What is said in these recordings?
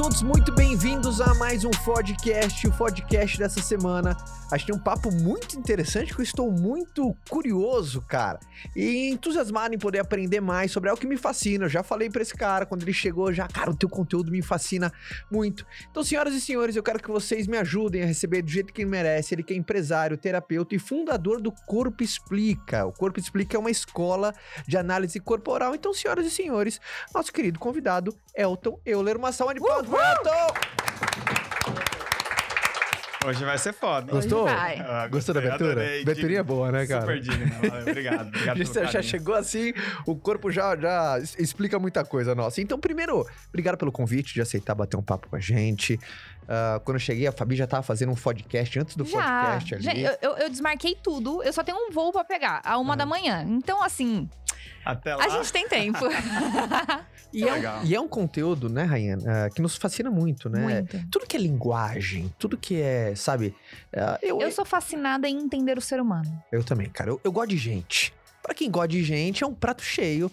todos muito bem-vindos a mais um podcast, o podcast dessa semana. A gente tem um papo muito interessante que eu estou muito curioso, cara, e entusiasmado em poder aprender mais sobre algo que me fascina. Eu já falei para esse cara quando ele chegou, já, cara, o teu conteúdo me fascina muito. Então, senhoras e senhores, eu quero que vocês me ajudem a receber do jeito que ele merece. Ele que é empresário, terapeuta e fundador do Corpo Explica. O Corpo Explica é uma escola de análise corporal. Então, senhoras e senhores, nosso querido convidado, Elton Euler. Uma salva de palmas, Elton! Hoje vai ser foda. Gostou? vai. Ah, Gostou da abertura? adorei, Aberturinha é que- boa, né, cara? Super digno. Obrigado. Obrigado Você já carinho. chegou assim, o corpo já, já explica muita coisa nossa. Então, primeiro, obrigado pelo convite de aceitar bater um papo com a gente. Ah, quando eu cheguei, a Fabi já tava fazendo um podcast antes do Já. podcast ali. Gente, eu, eu- eu desmarquei tudo. Eu só tenho um voo pra pegar, a uma da manhã. Então, assim, Até lá. a gente tem tempo. e, é um, Legal. e é um conteúdo, né, Rainha, ah, que nos fascina muito, né? Muito. Tudo que é linguagem, tudo que é, sabe? ah, eu, Eu sou fascinada em entender o ser humano. Eu também, cara. Eu, eu gosto de gente. Pra quem gosta de gente, é um prato cheio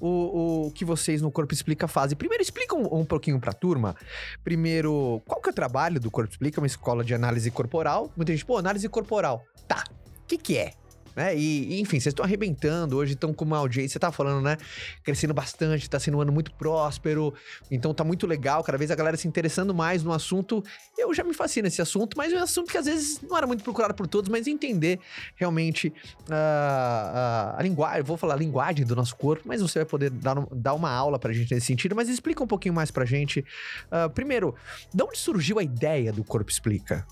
o, o que vocês no Corpo Explica fazem. Primeiro, explica um, um pouquinho pra turma. Primeiro, qual que é o trabalho do Corpo Explica? Uma escola de análise corporal. Muita gente, pô, análise corporal. Tá, o que que é? Né? E, enfim, vocês estão arrebentando, hoje estão com uma audiência, você tá falando, né? Crescendo bastante, tá sendo um ano muito próspero, então tá muito legal, cada vez a galera se interessando mais no assunto. Eu já me fascina esse assunto, mas é um assunto que às vezes não era muito procurado por todos, mas entender realmente ah, ah, a linguagem, vou falar a linguagem do nosso corpo, mas você vai poder dar, dar uma aula pra gente nesse sentido, mas explica um pouquinho mais pra gente. Ah, primeiro, de onde surgiu a ideia do Corpo Explica?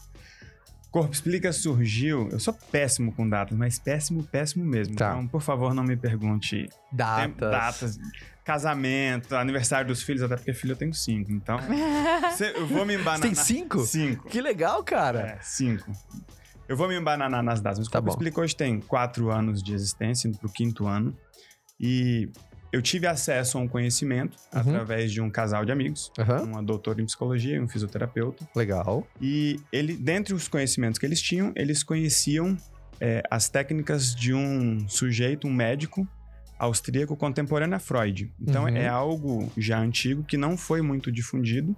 Corpo Explica surgiu. Eu sou péssimo com datas, mas péssimo, péssimo mesmo. Tá. Então, por favor, não me pergunte Datas. datas, casamento, aniversário dos filhos, até porque filho eu tenho cinco. Então, cê- eu vou me Você embanar. tem na- cinco? Cinco. Que legal, cara. É, cinco. Eu vou me embananar nas datas, mas o Tá Corpo bom. Explica hoje tem quatro anos de existência, indo pro quinto ano. E eu tive acesso a um conhecimento Uhum. através de um casal de amigos, Aham, uma doutora em psicologia e um fisioterapeuta. legal. E ele, dentre os conhecimentos que eles tinham, eles conheciam é, as técnicas de um sujeito, um médico austríaco contemporâneo a Freud. Então Uhum. é algo já antigo que não foi muito difundido,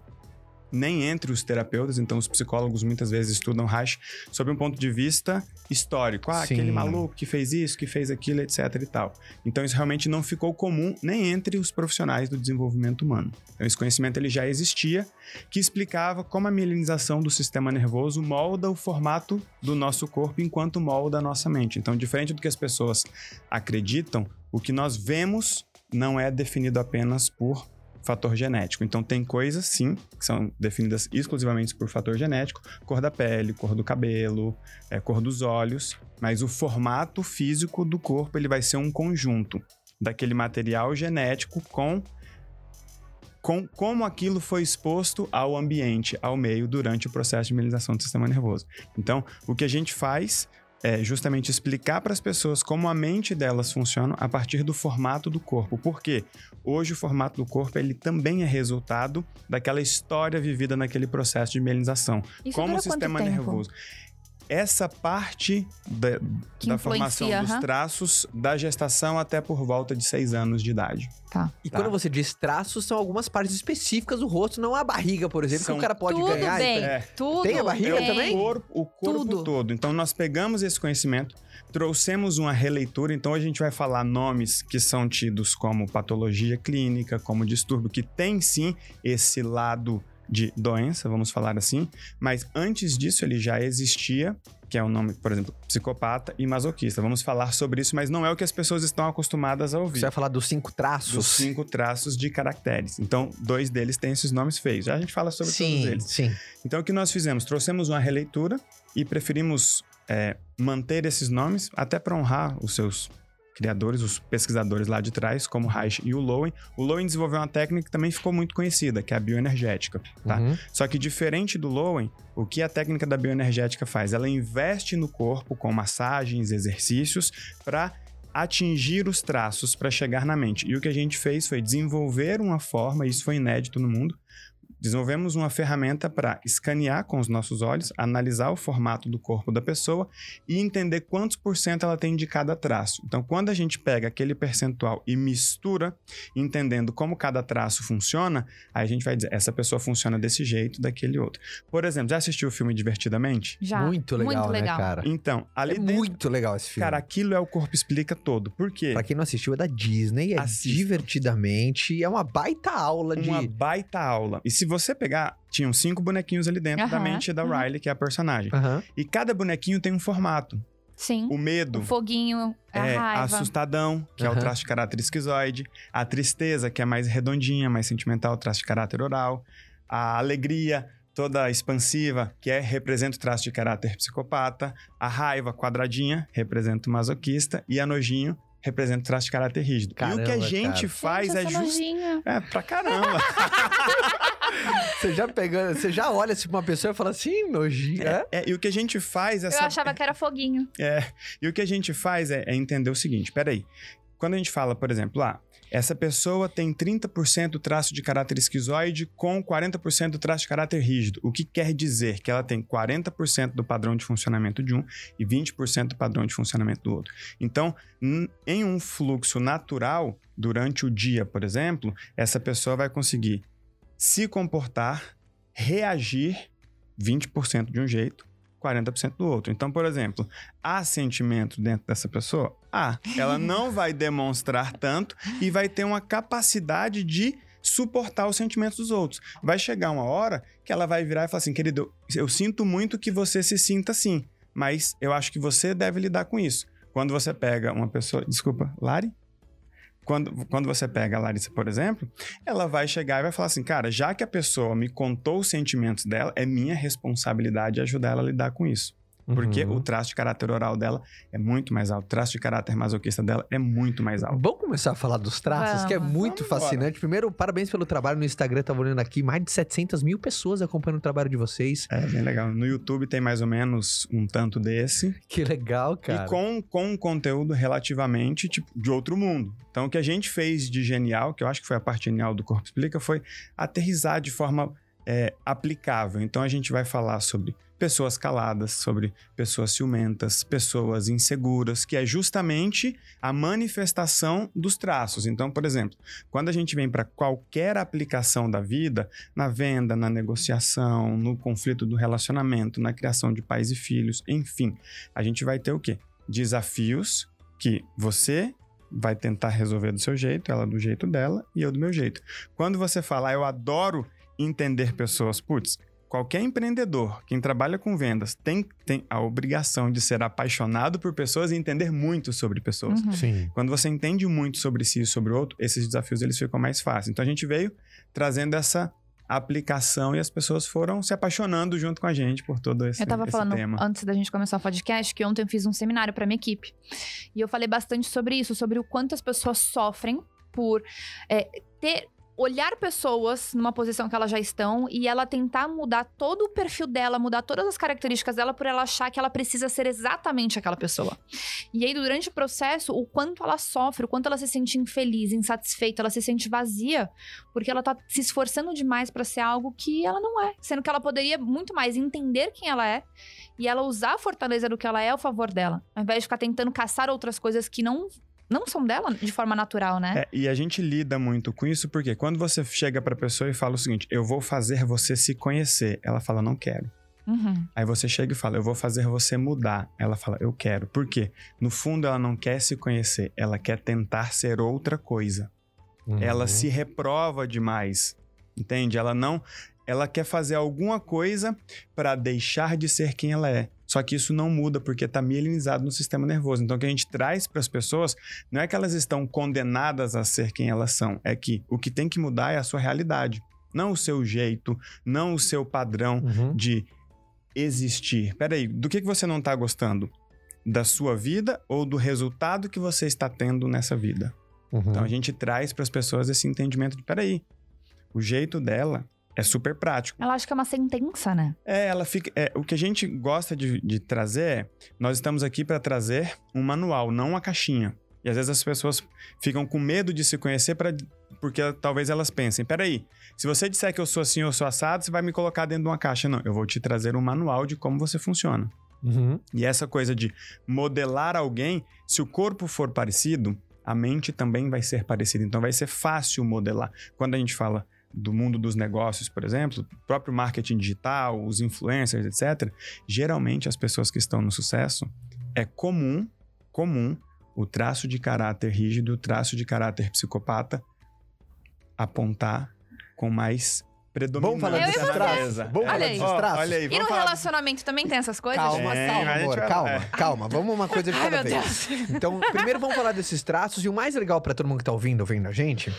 nem entre os terapeutas. Então os psicólogos muitas vezes estudam Reich sob um ponto de vista histórico. Ah, Sim. aquele maluco que fez isso, que fez aquilo, etc e tal. Então isso realmente não ficou comum nem entre os profissionais do desenvolvimento humano. Então esse conhecimento ele já existia, que explicava como a mielinização do sistema nervoso molda o formato do nosso corpo enquanto molda a nossa mente. Então, diferente do que as pessoas acreditam, o que nós vemos não é definido apenas por fator genético. Então, tem coisas, sim, que são definidas exclusivamente por fator genético, cor da pele, cor do cabelo, é, cor dos olhos, mas o formato físico do corpo ele vai ser um conjunto daquele material genético com com como aquilo foi exposto ao ambiente, ao meio, durante o processo de mielinização do sistema nervoso. Então, o que a gente faz é justamente explicar para as pessoas como a mente delas funciona a partir do formato do corpo. Porque hoje o formato do corpo ele também é resultado daquela história vivida naquele processo de mielinização. Isso como o sistema nervoso. Essa parte da, da formação dos traços da gestação até por volta de seis anos de idade. Tá. E Tá. quando você diz traços, são algumas partes específicas do rosto, não a barriga, por exemplo, São que o cara pode tudo ganhar. bem. é. Tudo. Tem a barriga bem. também? O corpo, o corpo Tudo. todo. Então, nós pegamos esse conhecimento, trouxemos uma releitura. Então, a gente vai falar nomes que são tidos como patologia clínica, como distúrbio, que tem sim esse lado de doença, vamos falar assim. Mas antes disso, ele já existia, que é o nome, por exemplo, psicopata e masoquista. Vamos falar sobre isso, mas não é o que as pessoas estão acostumadas a ouvir. Você vai falar dos cinco traços? Dos cinco traços de caracteres. Então, dois deles têm esses nomes feios. Já a gente fala sobre sim, todos eles. sim. Então, o que nós fizemos? Trouxemos uma releitura e preferimos é, manter esses nomes até para honrar os seus criadores, os pesquisadores lá de trás, como Reich e o Lowen. O Lowen desenvolveu uma técnica que também ficou muito conhecida, que é a bioenergética. Tá? Uhum. Só que diferente do Lowen, o que a técnica da bioenergética faz? Ela investe no corpo com massagens, exercícios, para atingir os traços para chegar na mente. E o que a gente fez foi desenvolver uma forma, isso foi inédito no mundo, desenvolvemos uma ferramenta para escanear com os nossos olhos, analisar o formato do corpo da pessoa e entender quantos por cento ela tem de cada traço. Então, quando a gente pega aquele percentual e mistura, entendendo como cada traço funciona, aí a gente vai dizer, essa pessoa funciona desse jeito, daquele outro. Por exemplo, já assistiu o filme Divertidamente? Já. Muito legal, muito né, legal. cara? Então, ali é dentro, muito legal esse filme. cara, aquilo é o corpo explica todo. Por quê? Pra quem não assistiu, é da Disney, é Assista. divertidamente, é uma baita aula de... Uma baita aula. E se você pegar, tinham cinco bonequinhos ali dentro da mente da uhum. Riley, que é a personagem. E cada bonequinho tem um formato. Sim. O medo O foguinho, a é raiva. assustadão, que é o traço de caráter esquizoide. A tristeza, que é mais redondinha, mais sentimental, traço de caráter oral. A alegria, toda expansiva, que é representa o traço de caráter psicopata. A raiva, quadradinha, representa o masoquista. E a nojinho, representa o traço de caráter rígido. e o que a Caramba, gente cara. faz Gente, é justo. É, pra caramba. Você já pegando, você já olha assim pra uma pessoa e fala assim, nojinho, é? É, e o que a gente faz é Eu achava que era foguinho. É, e o que a gente faz é, é entender o seguinte: peraí. Quando a gente fala, por exemplo, ah, essa pessoa tem 30% traço de caráter esquizoide com 40% traço de caráter rígido. O que quer dizer que ela tem 40% do padrão de funcionamento de um e 20% do padrão de funcionamento do outro. Então, em um fluxo natural, durante o dia, por exemplo, essa pessoa vai conseguir se comportar, reagir 20% de um jeito, 40% do outro. Então, por exemplo, há sentimento dentro dessa pessoa? Há. Ela não vai demonstrar tanto e vai ter uma capacidade de suportar os sentimentos dos outros. Vai chegar uma hora que ela vai virar e falar assim, querido, eu, eu sinto muito que você se sinta assim, mas eu acho que você deve lidar com isso. Quando você pega uma pessoa, desculpa, Lari? Quando, quando você pega a Larissa, por exemplo, ela vai chegar e vai falar assim, cara, já que a pessoa me contou os sentimentos dela, é minha responsabilidade ajudar ela a lidar com isso. Porque Uhum. o traço de caráter oral dela é muito mais alto. O traço de caráter masoquista dela é muito mais alto. Vamos começar a falar dos traços, que é muito fascinante. Primeiro, parabéns pelo trabalho no Instagram, tava olhando aqui, mais de 700 mil pessoas acompanhando o trabalho de vocês. É bem legal. No YouTube tem mais ou menos um tanto desse. Que legal, cara. E com, com um conteúdo relativamente tipo, de outro mundo. Então, o que a gente fez de genial, que eu acho que foi a parte genial do Corpo Explica, foi aterrizar de forma é, aplicável. Então, a gente vai falar sobre pessoas caladas, sobre pessoas ciumentas, pessoas inseguras, que é justamente a manifestação dos traços. Então, por exemplo, quando a gente vem para qualquer aplicação da vida, na venda, na negociação, no conflito do relacionamento, na criação de pais e filhos, enfim, a gente vai ter o quê? Desafios que você vai tentar resolver do seu jeito, ela do jeito dela e eu do meu jeito. Quando você fala, "Ah, eu adoro entender pessoas, putz, qualquer empreendedor, quem trabalha com vendas, tem, tem a obrigação de ser apaixonado por pessoas e entender muito sobre pessoas. Uhum. Sim. Quando você entende muito sobre si e sobre o outro, esses desafios eles ficam mais fáceis. Então a gente veio trazendo essa aplicação e as pessoas foram se apaixonando junto com a gente por todo esse, Eu tava esse falando tema. antes da gente começar o podcast que ontem eu fiz um seminário pra minha equipe. E eu falei bastante sobre isso, sobre o quanto as pessoas sofrem por é, ter olhar pessoas numa posição que elas já estão e ela tentar mudar todo o perfil dela, mudar todas as características dela por ela achar que ela precisa ser exatamente aquela pessoa. E aí durante o processo, o quanto ela sofre, o quanto ela se sente infeliz, insatisfeita, ela se sente vazia, porque ela tá se esforçando demais pra ser algo que ela não é, sendo que ela poderia muito mais entender quem ela é e ela usar a fortaleza do que ela é ao favor dela, ao invés de ficar tentando caçar outras coisas que não não são dela de forma natural, né? É, e a gente lida muito com isso porque quando você chega pra pessoa e fala o seguinte: eu vou fazer você se conhecer, ela fala, não quero. Uhum. Aí você chega e fala, eu vou fazer você mudar. Ela fala, eu quero. Por quê? No fundo, ela não quer se conhecer, ela quer tentar ser outra coisa. Ela Uhum. se reprova demais. Entende? Ela não. Ela quer fazer alguma coisa para deixar de ser quem ela é. Só que isso não muda porque está mielinizado no sistema nervoso. Então, o que a gente traz para as pessoas não é que elas estão condenadas a ser quem elas são, é que o que tem que mudar é a sua realidade, não o seu jeito, não o seu padrão Uhum. de existir. Peraí, do que, que você não está gostando? Da sua vida ou do resultado que você está tendo nessa vida? Uhum. Então a gente traz para as pessoas esse entendimento de: peraí, o jeito dela é super prático. Ela acha que é uma sentença, né? É, ela fica. é, o que a gente gosta de, de trazer é: nós estamos aqui para trazer um manual, não uma caixinha. E às vezes as pessoas ficam com medo de se conhecer para porque talvez elas pensem: peraí, se você disser que eu sou assim ou sou assado, você vai me colocar dentro de uma caixa. Não, eu vou te trazer um manual de como você funciona. Uhum. E essa coisa de modelar alguém, se o corpo for parecido, a mente também vai ser parecida. Então vai ser fácil modelar. Quando a gente fala do mundo dos negócios, por exemplo, o próprio marketing digital, os influencers, etc., geralmente as pessoas que estão no sucesso é comum, comum o traço de caráter rígido, o traço de caráter psicopata apontar com mais predominância Vamos falar e você. traços? Vamos falar desses traços? olha aí, E no falar- relacionamento também tem essas coisas? Calma, Tem, calma, amor, vai- calma, é. calma. Vamos uma coisa de Ai, cada meu vez. Deus. Então, primeiro vamos falar desses traços e o mais legal pra todo mundo que tá ouvindo, vendo a gente,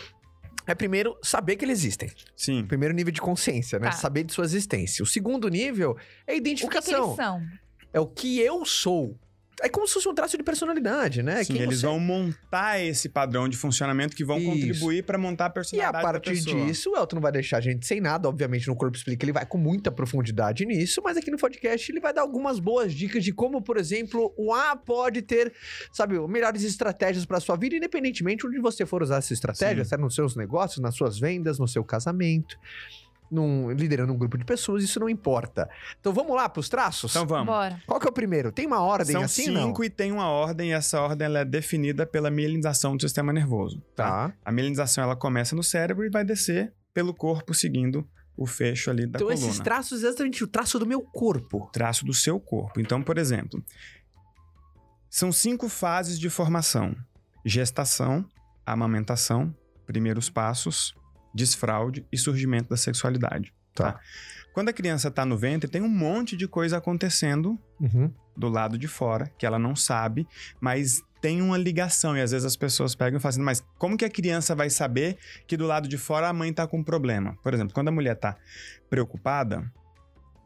é primeiro saber que eles existem. Sim. Primeiro nível de consciência, né? Tá. Saber de sua existência. O segundo nível é a O que, que identificação. eles são? É o que eu sou. É como se fosse um traço de personalidade, né? Sim, Quem eles você- vão montar esse padrão de funcionamento que vão Isso. contribuir para montar a E a personalidade partir disso, o Elton não vai deixar a gente sem nada. Obviamente, no Corpo Explica, ele vai com muita profundidade nisso, mas aqui no podcast ele vai dar algumas boas dicas de como, por exemplo, o A pode ter, sabe, melhores estratégias para sua vida, independentemente onde você for usar essa estratégia, Sim. se é nos seus negócios, nas suas vendas, no seu casamento, num- liderando um grupo de pessoas, isso não importa. Então vamos lá para os traços? Então vamos. Bora. Qual que é o primeiro? Tem uma ordem São assim, não? cinco e tem uma ordem, e essa ordem ela é definida pela mielinização do sistema nervoso. Tá. A mielinização ela começa no cérebro e vai descer pelo corpo, seguindo o fecho ali da Então coluna. esses traços é exatamente o traço do meu corpo. traço do seu corpo. Então, por exemplo, são cinco fases de formação: gestação, amamentação, primeiros passos, desfraude e surgimento da sexualidade. Tá. Quando a criança está no ventre, tem um monte de coisa acontecendo Uhum. do lado de fora que ela não sabe, mas tem uma ligação. E às vezes as pessoas pegam e falam assim, mas como que a criança vai saber que do lado de fora a mãe está com um problema? Por exemplo, quando a mulher está preocupada,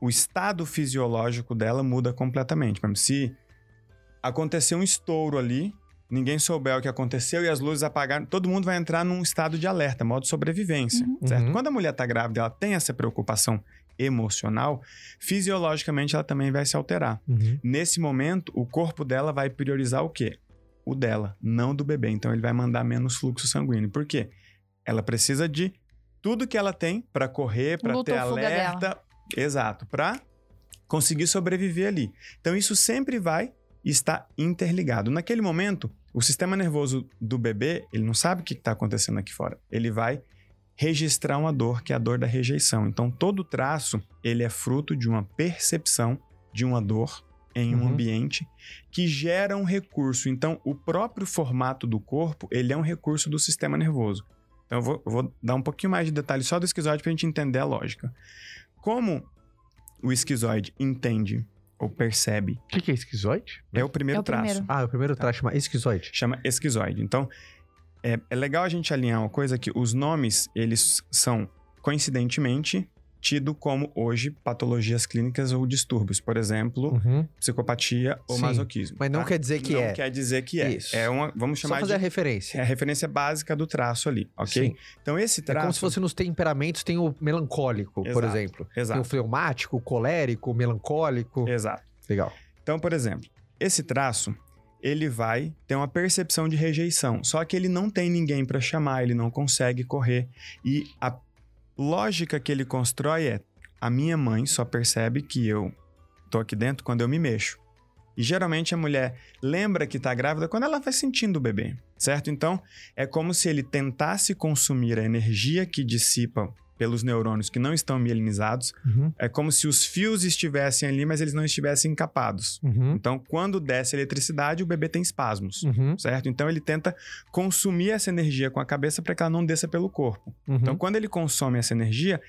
o estado fisiológico dela muda completamente. Se acontecer um estouro ali, ninguém souber o que aconteceu e as luzes apagaram, todo mundo vai entrar num estado de alerta, modo sobrevivência, Uhum. certo? Uhum. Quando a mulher está grávida, ela tem essa preocupação emocional, fisiologicamente ela também vai se alterar. Uhum. Nesse momento, o corpo dela vai priorizar o quê? O dela, não do bebê. Então ele vai mandar menos fluxo sanguíneo. Por quê? Ela precisa de tudo que ela tem para correr, para ter alerta. Exato, para conseguir sobreviver ali. Então isso sempre vai estar interligado. Naquele momento, o sistema nervoso do bebê, ele não sabe o que está acontecendo aqui fora. Ele vai registrar uma dor, que é a dor da rejeição. Então todo traço, ele é fruto de uma percepção de uma dor em um Uhum. ambiente que gera um recurso. Então, o próprio formato do corpo, ele é um recurso do sistema nervoso. Então, eu vou, eu vou dar um pouquinho mais de detalhe só do esquizoide para a gente entender a lógica. Como o esquizoide entende ou percebe, O que, que é esquizoide? é o primeiro É o traço. primeiro. Ah, o Tá. primeiro traço chama esquizoide. Chama esquizoide. Então, é, é legal a gente alinhar uma coisa que os nomes, eles são, coincidentemente, tido como hoje patologias clínicas ou distúrbios. Por exemplo, Uhum. psicopatia ou Sim, masoquismo. Mas não tá? quer dizer que não é. quer dizer que é. Isso. É uma, vamos Só chamar fazer a de referência. é a referência básica do traço ali, ok? Sim. Então esse É traço, como se fosse nos temperamentos, tem o melancólico, por Exato. exemplo. Tem o exato, fleumático, o colérico, o melancólico. exato. Legal. Então, por exemplo, esse traço, ele vai ter uma percepção de rejeição, só que ele não tem ninguém para chamar, ele não consegue correr e a lógica que ele constrói é: a minha mãe só percebe que eu tô aqui dentro quando eu me mexo. E geralmente a mulher lembra que tá grávida quando ela vai sentindo o bebê, certo? Então, é como se ele tentasse consumir a energia que dissipa pelos neurônios que não estão mielinizados. Uhum. É como se os fios estivessem ali, mas eles não estivessem encapados. Uhum. Então, quando desce a eletricidade, o bebê tem espasmos, Uhum. certo? Então, ele tenta consumir essa energia com a cabeça para que ela não desça pelo corpo. Uhum. Então, quando ele consome essa energia,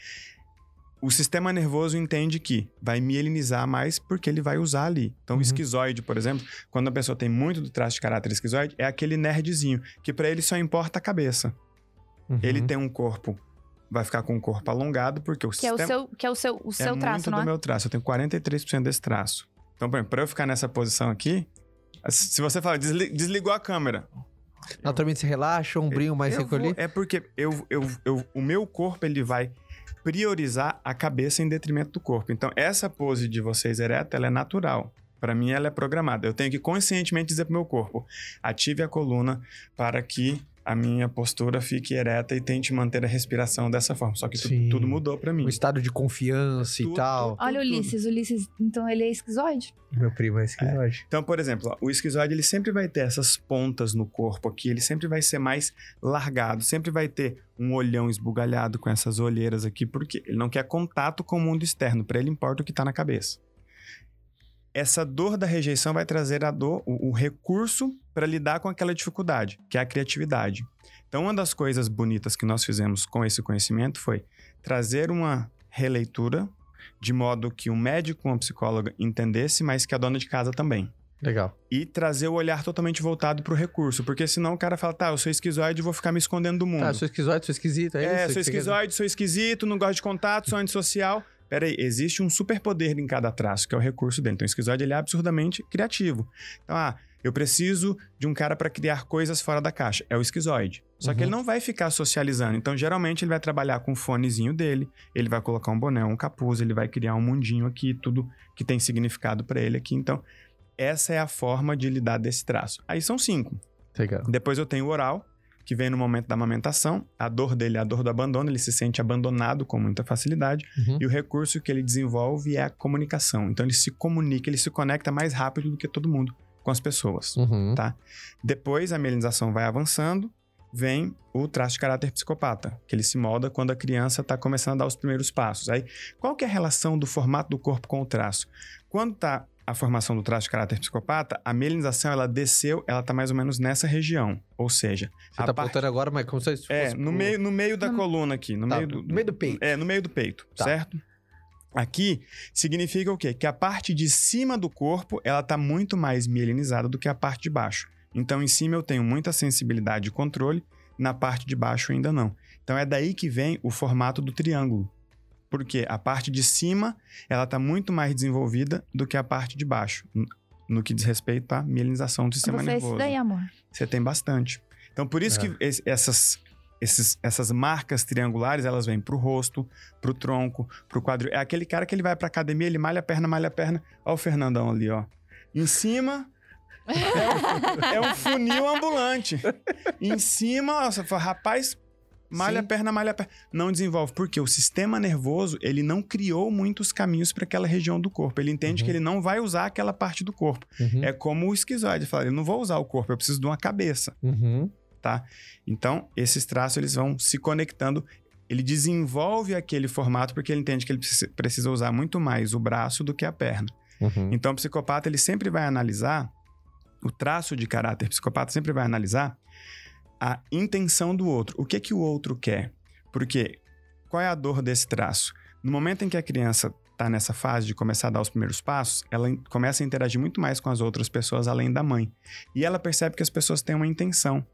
o sistema nervoso entende que vai mielinizar mais porque ele vai usar ali. Então, Uhum. o esquizoide, por exemplo, quando a pessoa tem muito do traço de caráter esquizoide, é aquele nerdzinho que para ele só importa a cabeça. Uhum. Ele tem um corpo, vai ficar com um corpo alongado porque o Que é o sistema seu, que é o seu, o seu é traço, muito não do é? meu traço. Eu tenho 43% desse traço. Então, por exemplo, pra eu ficar nessa posição aqui, se você falar, "Desli- desligou a câmera. Naturalmente se relaxa, um brinho mais recolhido. é porque eu, eu, eu, o meu corpo, ele vai priorizar a cabeça em detrimento do corpo. Então, essa pose de vocês ereta, ela é natural. Para mim, ela é programada. Eu tenho que conscientemente dizer pro meu corpo, ative a coluna para que a minha postura fique ereta e tente manter a respiração dessa forma. Só que tu- tudo mudou pra mim. Um estado de confiança e Tudo. tal. Olha o tudo. Ulisses, Ulisses, então ele é esquizoide? Meu primo é esquizoide. Então, por exemplo, ó, o esquizoide ele sempre vai ter essas pontas no corpo aqui, ele sempre vai ser mais largado, sempre vai ter um olhão esbugalhado com essas olheiras aqui, porque ele não quer contato com o mundo externo, para ele importa o que está na cabeça. Essa dor da rejeição vai trazer a dor, o, o recurso para lidar com aquela dificuldade, que é a criatividade. Então, uma das coisas bonitas que nós fizemos com esse conhecimento foi trazer uma releitura de modo que o médico, uma psicóloga entendesse, mas que a dona de casa também Legal. e trazer o olhar totalmente voltado pro recurso. Porque senão o cara fala, tá, eu sou esquizoide e vou ficar me escondendo do mundo. Tá, sou esquizoide, sou esquisito. É, é, isso sou que você quer esquizoide, sou esquisito, não gosto de contato, sou antissocial. Peraí, existe um superpoder em cada traço, que é o recurso dele. Então, o esquizoide ele é absurdamente criativo. Então, ah, eu preciso de um cara para criar coisas fora da caixa. É o esquizoide. Só que Uhum. ele não vai ficar socializando. Então, geralmente, ele vai trabalhar com o fonezinho dele, ele vai colocar um boné, um capuz, ele vai criar um mundinho aqui, tudo que tem significado para ele aqui. Então, essa é a forma de lidar desse traço. Aí são cinco. Legal. Depois eu tenho o oral, que vem no momento da amamentação. A dor dele é a dor do abandono, ele se sente abandonado com muita facilidade. Uhum. E o recurso que ele desenvolve é a comunicação. Então ele se comunica, ele se conecta mais rápido do que todo mundo com as pessoas. Uhum. Tá. Depois a mielinização vai avançando, vem o traço de caráter psicopata, que ele se molda quando a criança está começando a dar os primeiros passos. Aí, qual que é a relação do formato do corpo com o traço? Quando está a formação do traço de caráter psicopata, a mielinização ela desceu, ela está mais ou menos nessa região. Ou seja, Você tá parte- apontando agora, mas como se fosse... é, no meio, no meio da No- coluna aqui, no Tá, meio do, no meio do peito. É, no meio do peito, Tá. certo? Aqui significa o quê? Que a parte de cima do corpo, ela tá muito mais mielinizada do que a parte de baixo. Então, em cima eu tenho muita sensibilidade e controle, na parte de baixo ainda não. Então, é daí que vem o formato do triângulo. Porque a parte de cima, ela tá muito mais desenvolvida do que a parte de baixo, no que diz respeito à mielinização do sistema Você é nervoso. esse daí, amor. Você tem bastante. Então, por isso É. que es- essas, esses- essas marcas triangulares, elas vêm pro rosto, pro tronco, pro quadril. É aquele cara que ele vai pra academia, ele malha a perna, malha a perna. Ó o Fernandão ali, ó. Em cima... é, um, é um funil ambulante. Em cima, ó, você fala, rapaz, malha Sim. a perna, malha a perna. Não desenvolve. Porque o sistema nervoso, ele não criou muitos caminhos para aquela região do corpo. Ele entende Uhum. que ele não vai usar aquela parte do corpo. Uhum. É como o esquizoide. Fala, eu não vou usar o corpo, eu preciso de uma cabeça Uhum. tá? Então, esses traços eles vão se conectando. Ele desenvolve aquele formato porque ele entende que ele precisa- usar muito mais o braço do que a perna. Uhum. Então, o psicopata ele sempre vai analisar o traço de caráter psicopata sempre vai analisar a intenção do outro. O que que o outro quer? Porque qual é a dor desse traço? No momento em que a criança está nessa fase de começar a dar os primeiros passos, ela começa a interagir muito mais com as outras pessoas além da mãe. E ela percebe que as pessoas têm uma intenção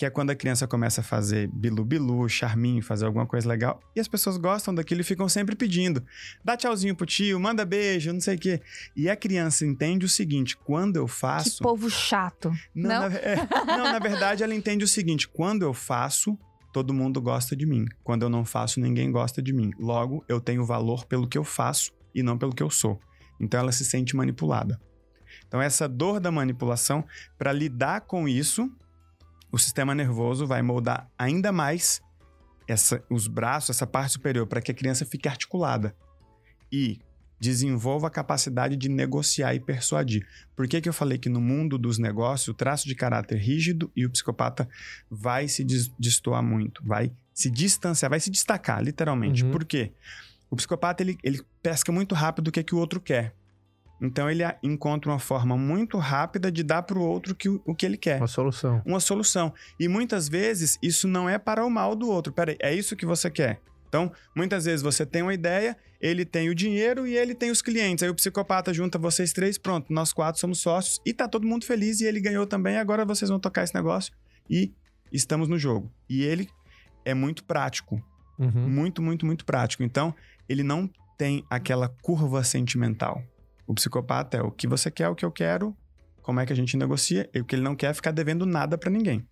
que é quando a criança começa a fazer bilu-bilu, charminho, fazer alguma coisa legal, e as pessoas gostam daquilo e ficam sempre pedindo. Dá tchauzinho pro tio, manda beijo, não sei o quê. E a criança entende o seguinte: quando eu Que faço. povo chato. Não, Não? Na, é, não, na verdade, ela entende o seguinte: quando eu faço, todo mundo gosta de mim. Quando eu não faço, ninguém gosta de mim. Logo, eu tenho valor pelo que eu faço e não pelo que eu sou. Então, ela se sente manipulada. Então, essa dor da manipulação, para lidar com isso, o sistema nervoso vai moldar ainda mais essa, os braços, essa parte superior, para que a criança fique articulada e desenvolva a capacidade de negociar e persuadir. Por que, que eu falei que no mundo dos negócios o traço de caráter rígido e o psicopata vai se des- destoar muito, vai se distanciar, vai se destacar, literalmente. Uhum. Por quê? O psicopata ele, ele pesca muito rápido o que, que o outro quer. Então ele encontra uma forma muito rápida de dar para o outro que, o- o que ele quer Uma solução. uma solução. E muitas vezes isso não é para o mal do outro. Peraí, é isso que você quer. Então, muitas vezes você tem uma ideia, ele tem o dinheiro e ele tem os clientes. Aí o psicopata junta vocês três, pronto, nós quatro somos sócios e tá todo mundo feliz e ele ganhou também. Agora vocês vão tocar esse negócio e estamos no jogo. E ele é muito prático, Uhum. muito, muito, muito prático. Então, ele não tem aquela curva sentimental. O psicopata é o que você quer, o que eu quero, como é que a gente negocia, e o que ele não quer é ficar devendo nada pra ninguém.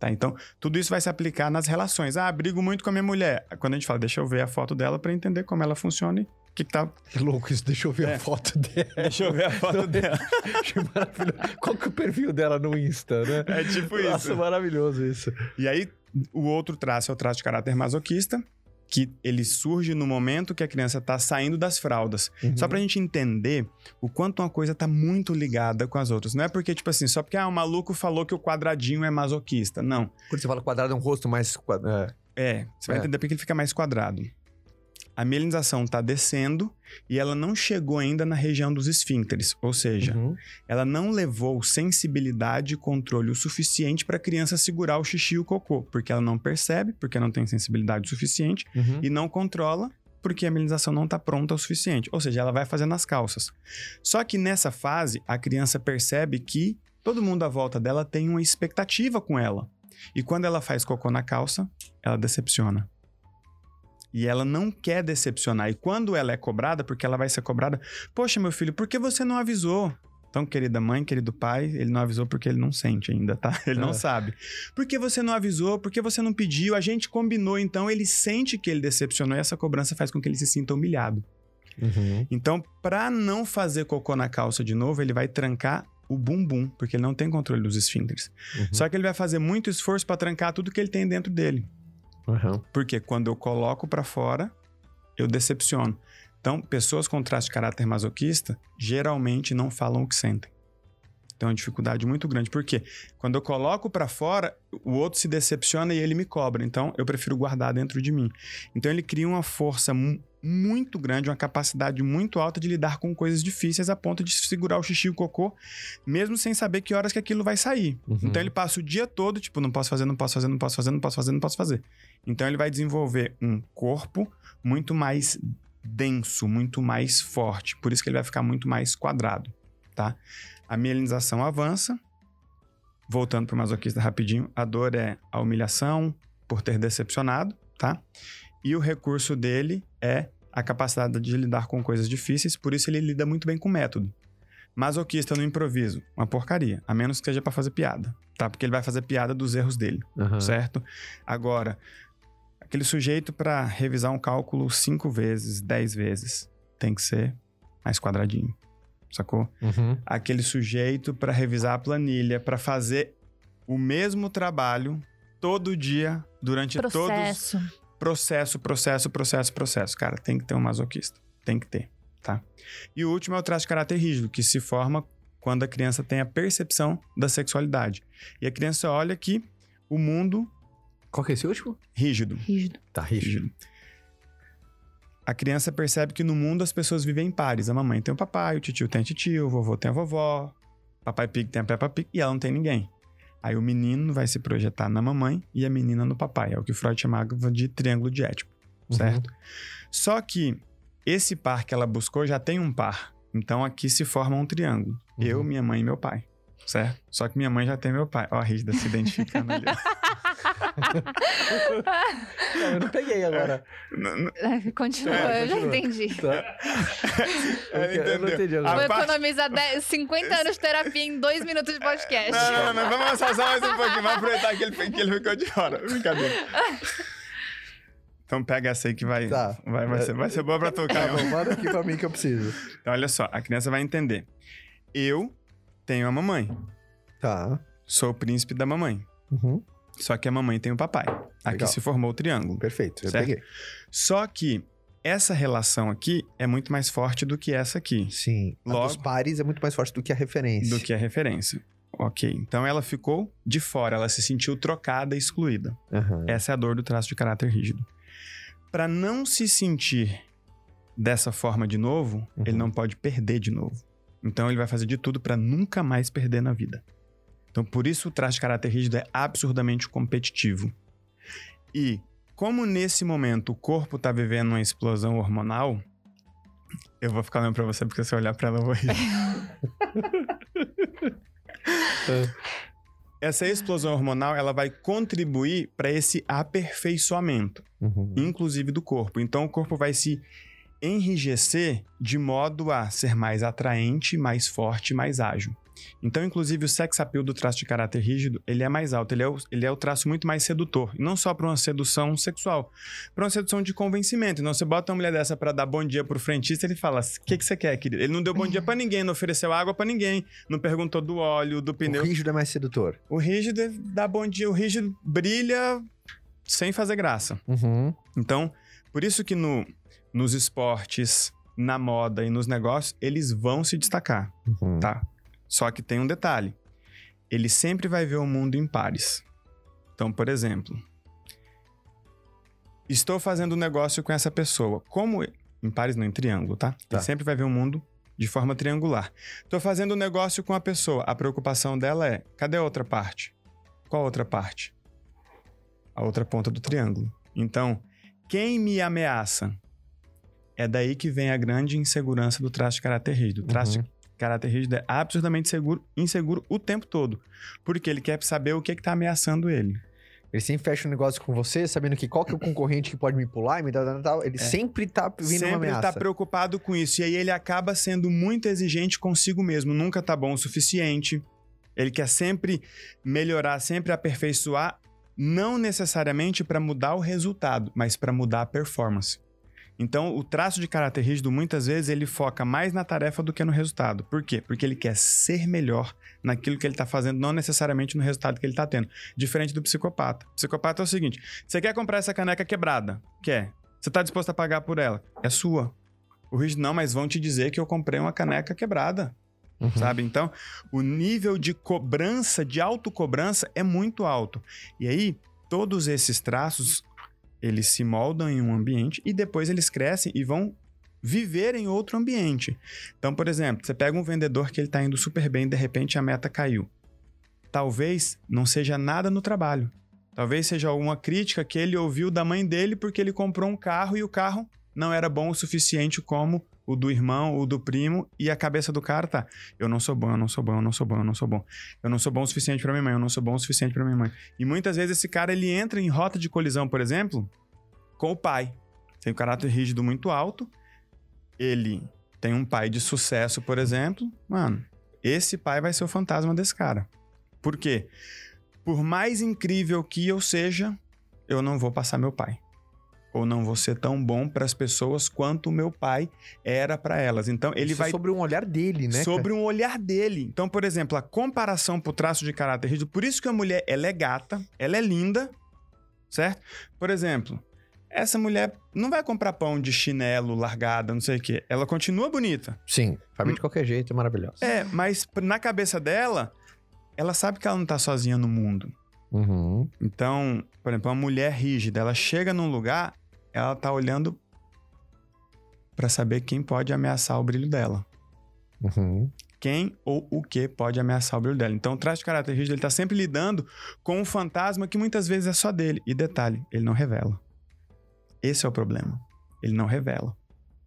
Tá? Então, tudo isso vai se aplicar nas relações. Ah, brigo muito com a minha mulher. Quando a gente fala, deixa eu ver a foto dela pra entender como ela funciona e que, que tá. Que louco isso, deixa eu ver É. a foto dela. Deixa eu ver a foto dela. Achei maravilhoso. Qual que é o perfil dela no Insta, né? É tipo Nossa, isso. maravilhoso isso. E aí, o outro traço é o traço de caráter masoquista, que ele surge no momento que a criança tá saindo das fraldas. Só Uhum. pra gente entender o quanto uma coisa tá muito ligada com as outras. Não é porque, tipo assim, só porque ah, o maluco falou que o quadradinho é masoquista. Não. Quando você fala quadrado, é um rosto mais... é. É, você vai É. entender porque ele fica mais quadrado. A mielinização tá descendo e ela não chegou ainda na região dos esfíncteres, ou seja, Uhum. ela não levou sensibilidade e controle o suficiente para a criança segurar o xixi e o cocô, porque ela não percebe, porque não tem sensibilidade o suficiente Uhum. e não controla porque a mielinização não está pronta o suficiente. Ou seja, ela vai fazendo as calças. Só que nessa fase, a criança percebe que todo mundo à volta dela tem uma expectativa com ela. E quando ela faz cocô na calça, ela decepciona. E ela não quer decepcionar. E quando ela é cobrada, porque ela vai ser cobrada, poxa, meu filho, por que você não avisou? Então, querida mãe, querido pai, ele não avisou porque ele não sente ainda, tá? Ele não É. sabe. Por que você não avisou? Por que você não pediu? A gente combinou, então ele sente que ele decepcionou e essa cobrança faz com que ele se sinta humilhado. Uhum. Então, pra não fazer cocô na calça de novo, ele vai trancar o bumbum, porque ele não tem controle dos esfíncteres. Uhum. Só que ele vai fazer muito esforço pra trancar tudo que ele tem dentro dele. Uhum. Porque quando eu coloco pra fora, eu decepciono. Então, pessoas com traço de caráter masoquista geralmente não falam o que sentem. Então, é uma dificuldade muito grande. Por quê? Quando eu coloco pra fora, o outro se decepciona e ele me cobra. Então, eu prefiro guardar dentro de mim. Então, ele cria uma força muito grande, uma capacidade muito alta de lidar com coisas difíceis a ponto de segurar o xixi e o cocô, mesmo sem saber que horas que aquilo vai sair. Uhum. Então ele passa o dia todo, tipo, não posso fazer, não posso fazer, não posso fazer, não posso fazer, não posso fazer. Então ele vai desenvolver um corpo muito mais denso, muito mais forte. Por isso que ele vai ficar muito mais quadrado, tá? A mielinização avança. Voltando para o masoquista rapidinho, a dor é a humilhação por ter decepcionado, tá? E o recurso dele é a capacidade de lidar com coisas difíceis, por isso ele lida muito bem com método. Masoquista no improviso, uma porcaria, a menos que seja para fazer piada, tá? Porque ele vai fazer piada dos erros dele, Uhum. certo? Agora, aquele sujeito para revisar um cálculo cinco vezes, dez vezes, tem que ser mais quadradinho, sacou? Uhum. Aquele sujeito para revisar a planilha, para fazer o mesmo trabalho todo dia durante todos Processo. processo, processo, processo. Cara, tem que ter um masoquista. Tem que ter, tá? E o último é o traço de caráter rígido, que se forma quando a criança tem a percepção da sexualidade. E a criança olha que o mundo Qual que é esse último? rígido, Rígido. Tá, rígido. rígido. A criança percebe que no mundo as pessoas vivem em pares. A mamãe tem o papai, o tio tem a tio, o vovô tem a vovó, papai pig tem a Peppa Pig e ela não tem ninguém. Aí o menino vai se projetar na mamãe e a menina no papai. É o que Freud chamava de triângulo de Édipo, certo? Só que esse par que ela buscou já tem um par. Então aqui se forma um triângulo. Uhum. Eu, minha mãe e meu pai. Certo? Só que minha mãe já tem meu pai. Ó, a Rígida se identificando ali. Não, eu não peguei agora. N- Continua, É, eu já entendi. Tá. É, Eu não entendi A Vou parte- economizar 10, 50 anos de terapia em dois minutos de podcast. Não, não, não, vamos avançar só mais um pouquinho. Vamos aproveitar que ele, que ele ficou de fora. Brincadeira. Então pega essa aí que vai, Tá. vai, vai, ser, vai ser boa pra tu, Tá bom, manda aqui pra mim que eu preciso. Então olha só, a criança vai entender. Eu tenho a mamãe. Tá. Sou o príncipe da mamãe. Uhum. Só que a mamãe tem o papai. Aqui Legal. se formou o triângulo. Perfeito, eu Certo. peguei. Só que essa relação aqui é muito mais forte do que essa aqui. Sim. A Logo- dos pares é muito mais forte do que a referência. Do que a referência. Ok. Então ela ficou de fora, ela se sentiu trocada e excluída. Aham. Essa é a dor do traço de caráter rígido. Para não se sentir dessa forma de novo, Uhum. ele não pode perder de novo. Então ele vai fazer de tudo para nunca mais perder na vida. Então por isso o traço de caráter rígido é absurdamente competitivo. E como nesse momento o corpo tá vivendo uma explosão hormonal, eu vou ficar olhando pra você porque se eu olhar pra ela eu vou rir. Essa explosão hormonal ela vai contribuir para esse aperfeiçoamento Uhum. inclusive do corpo. Então o corpo vai se enrijecer de modo a ser mais atraente, mais forte, mais ágil. Então, inclusive, o sex appeal do traço de caráter rígido, ele é mais alto, ele é o, ele é o traço muito mais sedutor. E não só para uma sedução sexual, para uma sedução de convencimento. Então, você bota uma mulher dessa para dar bom dia pro frentista, ele fala, o que, que você quer, querido? Ele não deu bom dia para ninguém, não ofereceu água para ninguém, não perguntou do óleo, do pneu. O rígido é mais sedutor. O rígido é dá bom dia, o rígido brilha sem fazer graça. Uhum. Então, por isso que no, nos esportes, na moda e nos negócios, eles vão se destacar, Uhum. tá? Só que tem um detalhe. Ele sempre vai ver o mundo em pares. Então, por exemplo, estou fazendo um negócio com essa pessoa. Como em pares não em triângulo, tá? Tá. Ele sempre vai ver o mundo de forma triangular. Estou fazendo um negócio com a pessoa. A preocupação dela é: cadê a outra parte? Qual a outra parte? A outra ponta do triângulo. Então, quem me ameaça? É daí que vem a grande insegurança do traço de caráter rígido. Traço Uhum. Caráter rígido é absurdamente seguro, inseguro o tempo todo. Porque ele quer saber o que está ameaçando ele. Ele sempre fecha um negócio com você, sabendo que qual que é o concorrente que pode me pular e me dar tal. Ele sempre tá vindo uma É. Sempre ele ameaça. tá preocupado com isso. E aí ele acaba sendo muito exigente consigo mesmo. Nunca tá bom o suficiente. Ele quer sempre melhorar, sempre aperfeiçoar, não necessariamente para mudar o resultado, mas para mudar a performance. Então, o traço de caráter rígido, muitas vezes, ele foca mais na tarefa do que no resultado. Por quê? Porque ele quer ser melhor naquilo que ele está fazendo, não necessariamente no resultado que ele está tendo. Diferente do psicopata. O psicopata é o seguinte: você quer comprar essa caneca quebrada? Quer. Você está disposto a pagar por ela? É sua. O rígido, não, mas vão te dizer que eu comprei uma caneca quebrada Uhum. sabe? Então, o nível de cobrança, de autocobrança é muito alto. E aí, todos esses traços, eles se moldam em um ambiente e depois eles crescem e vão viver em outro ambiente. Então, por exemplo, você pega um vendedor que ele está indo super bem de repente a meta caiu. Talvez não seja nada no trabalho. Talvez seja alguma crítica que ele ouviu da mãe dele porque ele comprou um carro e o carro não era bom o suficiente como o do irmão, o do primo, e a cabeça do cara tá: eu não sou bom, eu não sou bom, eu não sou bom, eu não sou bom. Eu não sou bom o suficiente pra minha mãe, eu não sou bom o suficiente pra minha mãe. E muitas vezes esse cara ele entra em rota de colisão, por exemplo, com o pai. Tem um caráter rígido muito alto. Ele tem um pai de sucesso, por exemplo. Mano, esse pai vai ser o fantasma desse cara. Por quê? Por mais incrível que eu seja, eu não vou passar meu pai ou não vou ser tão bom para as pessoas quanto o meu pai era para elas. Então ele Isso é vai sobre um olhar dele, né? sobre um olhar dele. Então, por exemplo, a comparação pro traço de caráter rígido, por isso que a mulher ela é gata, ela é linda, certo? Por exemplo, essa mulher não vai comprar pão de chinelo, largada, não sei o quê. Ela continua bonita. Sim, família de qualquer jeito é maravilhosa. É, mas na cabeça dela, ela sabe que ela não tá sozinha no mundo. Uhum. Então, por exemplo, uma mulher rígida, ela chega num lugar, ela tá olhando para saber quem pode ameaçar o brilho dela. Uhum. Quem ou o que pode ameaçar o brilho dela. Então, o traço de caráter rígido, ele tá sempre lidando com um fantasma que muitas vezes é só dele. E detalhe, ele não revela. Esse é o problema. Ele não revela.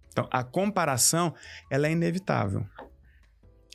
Então, a comparação, ela é inevitável.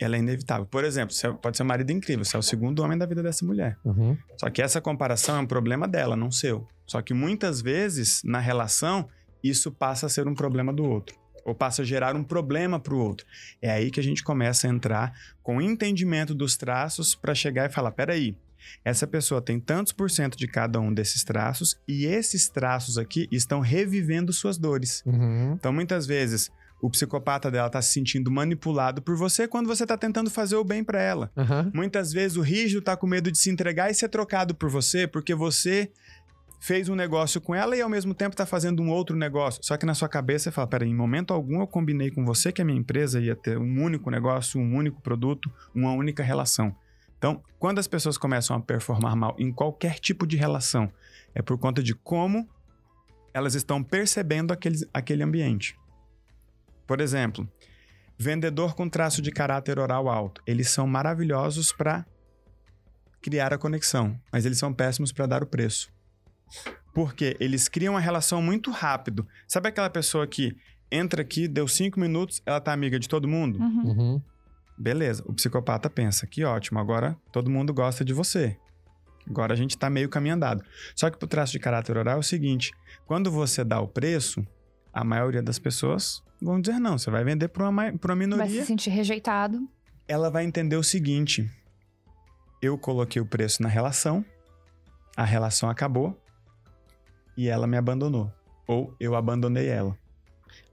Ela é inevitável. Por exemplo, você pode ser um marido incrível, você é o segundo homem da vida dessa mulher. Uhum. Só que essa comparação é um problema dela, não seu. Só que muitas vezes, na relação, isso passa a ser um problema do outro. Ou passa a gerar um problema para o outro. É aí que a gente começa a entrar com o entendimento dos traços para chegar e falar: peraí, essa pessoa tem tantos por cento de cada um desses traços e esses traços aqui estão revivendo suas dores. Uhum. Então, muitas vezes, o psicopata dela está se sentindo manipulado por você quando você está tentando fazer o bem para ela. Uhum. Muitas vezes o rígido tá com medo de se entregar e ser trocado por você, porque você fez um negócio com ela e ao mesmo tempo tá fazendo um outro negócio. Só que na sua cabeça você fala: peraí, em momento algum eu combinei com você que a minha empresa ia ter um único negócio, um único produto, uma única relação. Então, quando as pessoas começam a performar mal em qualquer tipo de relação, é por conta de como elas estão percebendo aquele, aquele ambiente. Por exemplo, vendedor com traço de caráter oral alto. Eles são maravilhosos para criar a conexão, mas eles são péssimos para dar o preço. Porque eles criam uma relação muito rápido. Sabe aquela pessoa que entra aqui, deu cinco minutos, ela tá amiga de todo mundo? Uhum. Uhum. Beleza, o psicopata pensa, que ótimo, agora todo mundo gosta de você. Agora a gente tá meio caminho andado. Só que pro traço de caráter oral é o seguinte, quando você dá o preço, a maioria das pessoas vão dizer não, você vai vender para uma, pra uma Vai minoria se sentir rejeitado. ela vai entender o seguinte: eu coloquei o preço na relação, a relação acabou e ela me abandonou. Ou eu abandonei ela.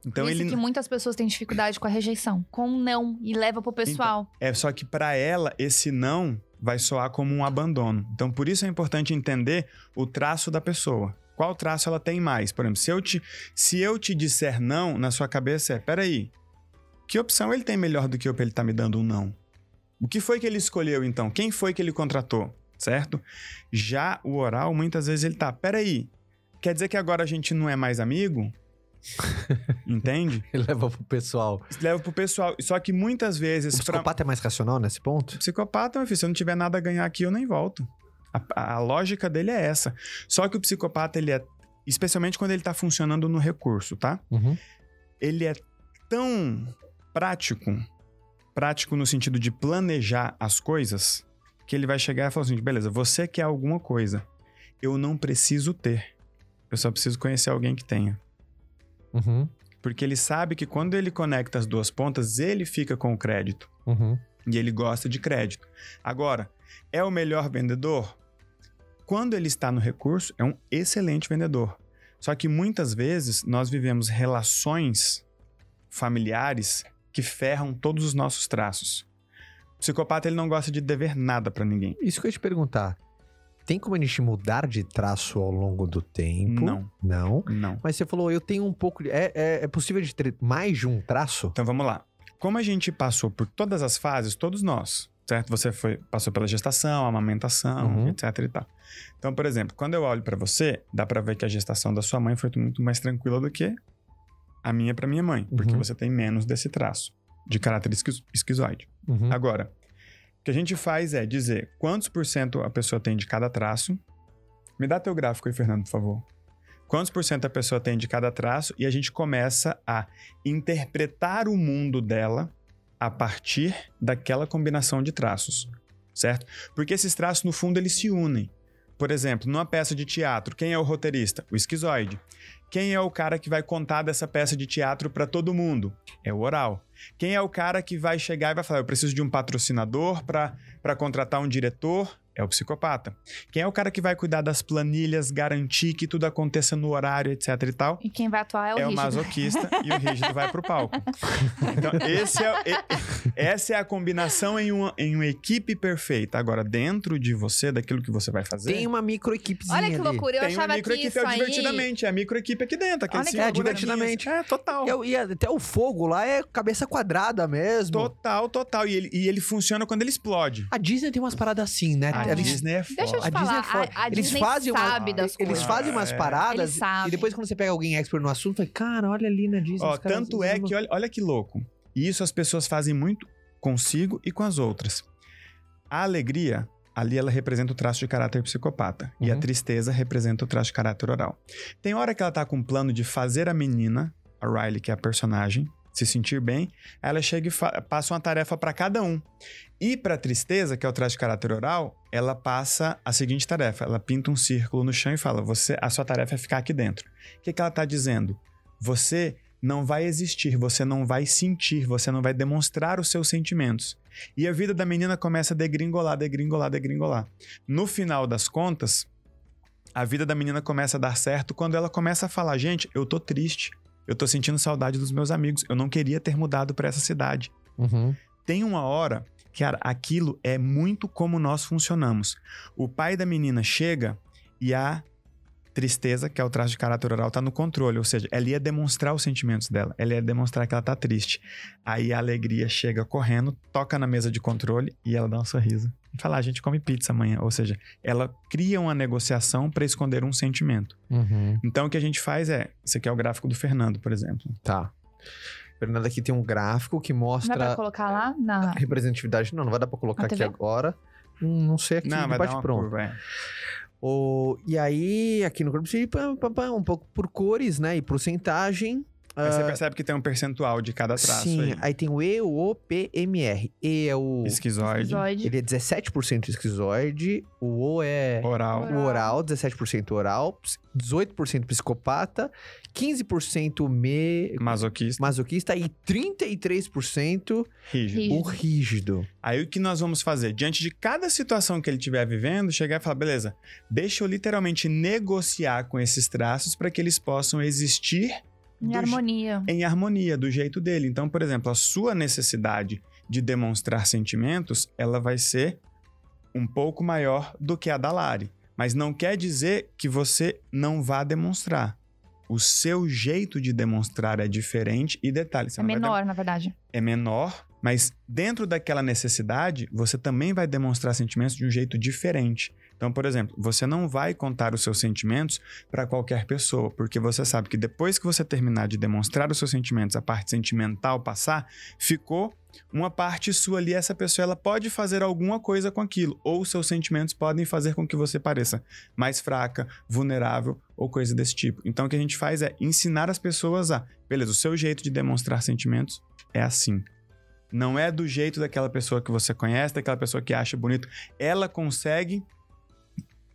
Então Por isso ele que muitas pessoas têm dificuldade com a rejeição, com o não, e leva pro pessoal. é só que para ela esse não vai soar como um abandono. Então por isso é importante entender o traço da pessoa. Qual traço ela tem mais? Por exemplo, se eu te, se eu te disser não, na sua cabeça é, peraí, que opção ele tem melhor do que eu pra ele estar me dando um não? O que foi que ele escolheu então? Quem foi que ele contratou? Certo? Já o oral, muitas vezes ele tá, peraí, quer dizer que agora a gente não é mais amigo? Entende? Ele leva pro pessoal. Leva pro pessoal. Só que muitas O vezes. pra- psicopata é mais racional nesse ponto? Psicopata, meu filho, se eu não tiver nada a ganhar aqui, eu nem volto. A, a lógica dele é essa. Só que o psicopata, ele é. Especialmente quando ele tá funcionando no recurso, tá? Uhum. Ele é tão prático, prático no sentido de planejar as coisas, que ele vai chegar e falar assim: beleza, você quer alguma coisa. Eu não preciso ter. Eu só preciso conhecer alguém que tenha. Uhum. Porque ele sabe que quando ele conecta as duas pontas, ele fica com o crédito. Uhum. E ele gosta de crédito. Agora, é o melhor vendedor? Quando ele está no recurso, é um excelente vendedor. Só que muitas vezes nós vivemos relações familiares que ferram todos os nossos traços. O psicopata ele não gosta de dever nada pra ninguém. Isso que eu ia te perguntar. Tem como a gente mudar de traço ao longo do tempo? Não. Não. Não. Mas você falou, eu tenho um pouco. de- É, é, é possível de ter mais de um traço? Então vamos lá. Como a gente passou por todas as fases, todos nós, certo? Você foi, passou pela gestação, amamentação, Uhum. etc e tal. Então, por exemplo, quando eu olho pra você, dá pra ver que a gestação da sua mãe foi muito mais tranquila do que a minha pra minha mãe, porque Uhum. você tem menos desse traço de caráter esquiz- esquizoide. Uhum. Agora, o que a gente faz é dizer quantos por cento a pessoa tem de cada traço. Me dá teu gráfico aí, Fernando, por favor. Quantos por cento a pessoa tem de cada traço e a gente começa a interpretar o mundo dela a partir daquela combinação de traços, certo? Porque esses traços, no fundo, eles se unem. Por exemplo, numa peça de teatro, quem é o roteirista? O esquizoide. Quem é o cara que vai contar dessa peça de teatro para todo mundo? É o oral. Quem é o cara que vai chegar e vai falar: eu preciso de um patrocinador para contratar um diretor? É o psicopata. Quem é o cara que vai cuidar das planilhas, garantir que tudo aconteça no horário, etc e tal? E quem vai atuar é o é o rígido. masoquista e o rígido vai pro palco. Então, esse é, e- essa é a combinação em uma, em uma equipe perfeita. Agora, dentro de você, daquilo que você vai fazer. Tem uma micro equipezinha Olha que ali. loucura, eu tem uma achava que microequipe, isso é o aí... divertidamente, é a microequipe aqui dentro. aquele Olha que É, divertidamente. É, total. Eu- E até o fogo lá é cabeça quadrada mesmo. Total, total. E ele, e ele funciona quando ele explode. A Disney tem umas paradas assim, né? A Eles- Disney é foda. Deixa eu te A Disney falar, é foda. a, a eles Disney fazem uma- sabe das Eles coisas. fazem umas É. paradas Eles e depois quando você pega alguém expert no assunto, fala, cara, olha ali na Disney. Ó, caras tanto é que, olha, olha que louco. E isso as pessoas fazem muito consigo e com as outras. A alegria, ali ela representa o traço de caráter psicopata. E a Uhum. tristeza representa o traço de caráter oral. Tem hora que ela tá com um plano de fazer a menina, a Riley, que é a personagem, se sentir bem, ela chega e passa uma tarefa para cada um. E pra tristeza, que é o traço de caráter oral, ela passa a seguinte tarefa: ela pinta um círculo no chão e fala: "Você, a sua tarefa é ficar aqui dentro". O que, que ela tá dizendo? Você não vai existir, você não vai sentir, você não vai demonstrar os seus sentimentos. E a vida da menina começa a degringolar, degringolar, degringolar. No final das contas, a vida da menina começa a dar certo quando ela começa a falar: gente, eu tô triste, eu tô sentindo saudade dos meus amigos, eu não queria ter mudado para essa cidade. Uhum. Tem uma hora que aquilo é muito como nós funcionamos. O pai da menina chega e a tristeza, que é o traço de caráter oral, tá no controle. Ou seja, ela ia demonstrar os sentimentos dela. Ela ia demonstrar que ela tá triste. Aí a alegria chega correndo, toca na mesa de controle e ela dá um sorriso. E fala, "Ah, a gente come pizza amanhã. Ou seja, ela cria uma negociação para esconder um sentimento. Uhum. Então o que a gente faz é, esse aqui é o gráfico do Fernando, por exemplo. Tá. Fernanda aqui tem um gráfico que Não dá mostra pra colocar lá? Na... representatividade. Não, não vai dar pra colocar aqui agora. Hum, Não sei aqui, Não, vai dar bate uma pronto. curva, é. O, e aí, aqui no pam, um pouco por cores, né? E porcentagem. Aí você percebe que tem um percentual de cada traço Ah, Sim, aí. aí tem o E, o O, P, M, R. E é o. Esquizoide, Esquizoide. Ele é 17% esquizoide. O O é. oral. O oral, 17% oral, 18% psicopata, 15% me... masoquista, masoquista e 33% rígido. o rígido. Aí o que nós vamos fazer? Diante de cada situação que ele estiver vivendo, chegar e falar: beleza, deixa eu literalmente negociar com esses traços para que eles possam existir Em do harmonia. em harmonia, do jeito dele. Então, por exemplo, a sua necessidade de demonstrar sentimentos, ela vai ser um pouco maior do que a da Lari. Mas não quer dizer que você não vá demonstrar. O seu jeito de demonstrar é diferente e detalhe, É vai dem- menor, na verdade. é menor, mas dentro daquela necessidade, você também vai demonstrar sentimentos de um jeito diferente. Então, por exemplo, você não vai contar os seus sentimentos para qualquer pessoa, porque você sabe que depois que você terminar de demonstrar os seus sentimentos, a parte sentimental passar, ficou uma parte sua ali, essa pessoa ela pode fazer alguma coisa com aquilo, ou seus sentimentos podem fazer com que você pareça mais fraca, vulnerável ou coisa desse tipo. Então, o que a gente faz é ensinar as pessoas a, beleza, o seu jeito de demonstrar sentimentos é assim. Não é do jeito daquela pessoa que você conhece, daquela pessoa que acha bonito. Ela consegue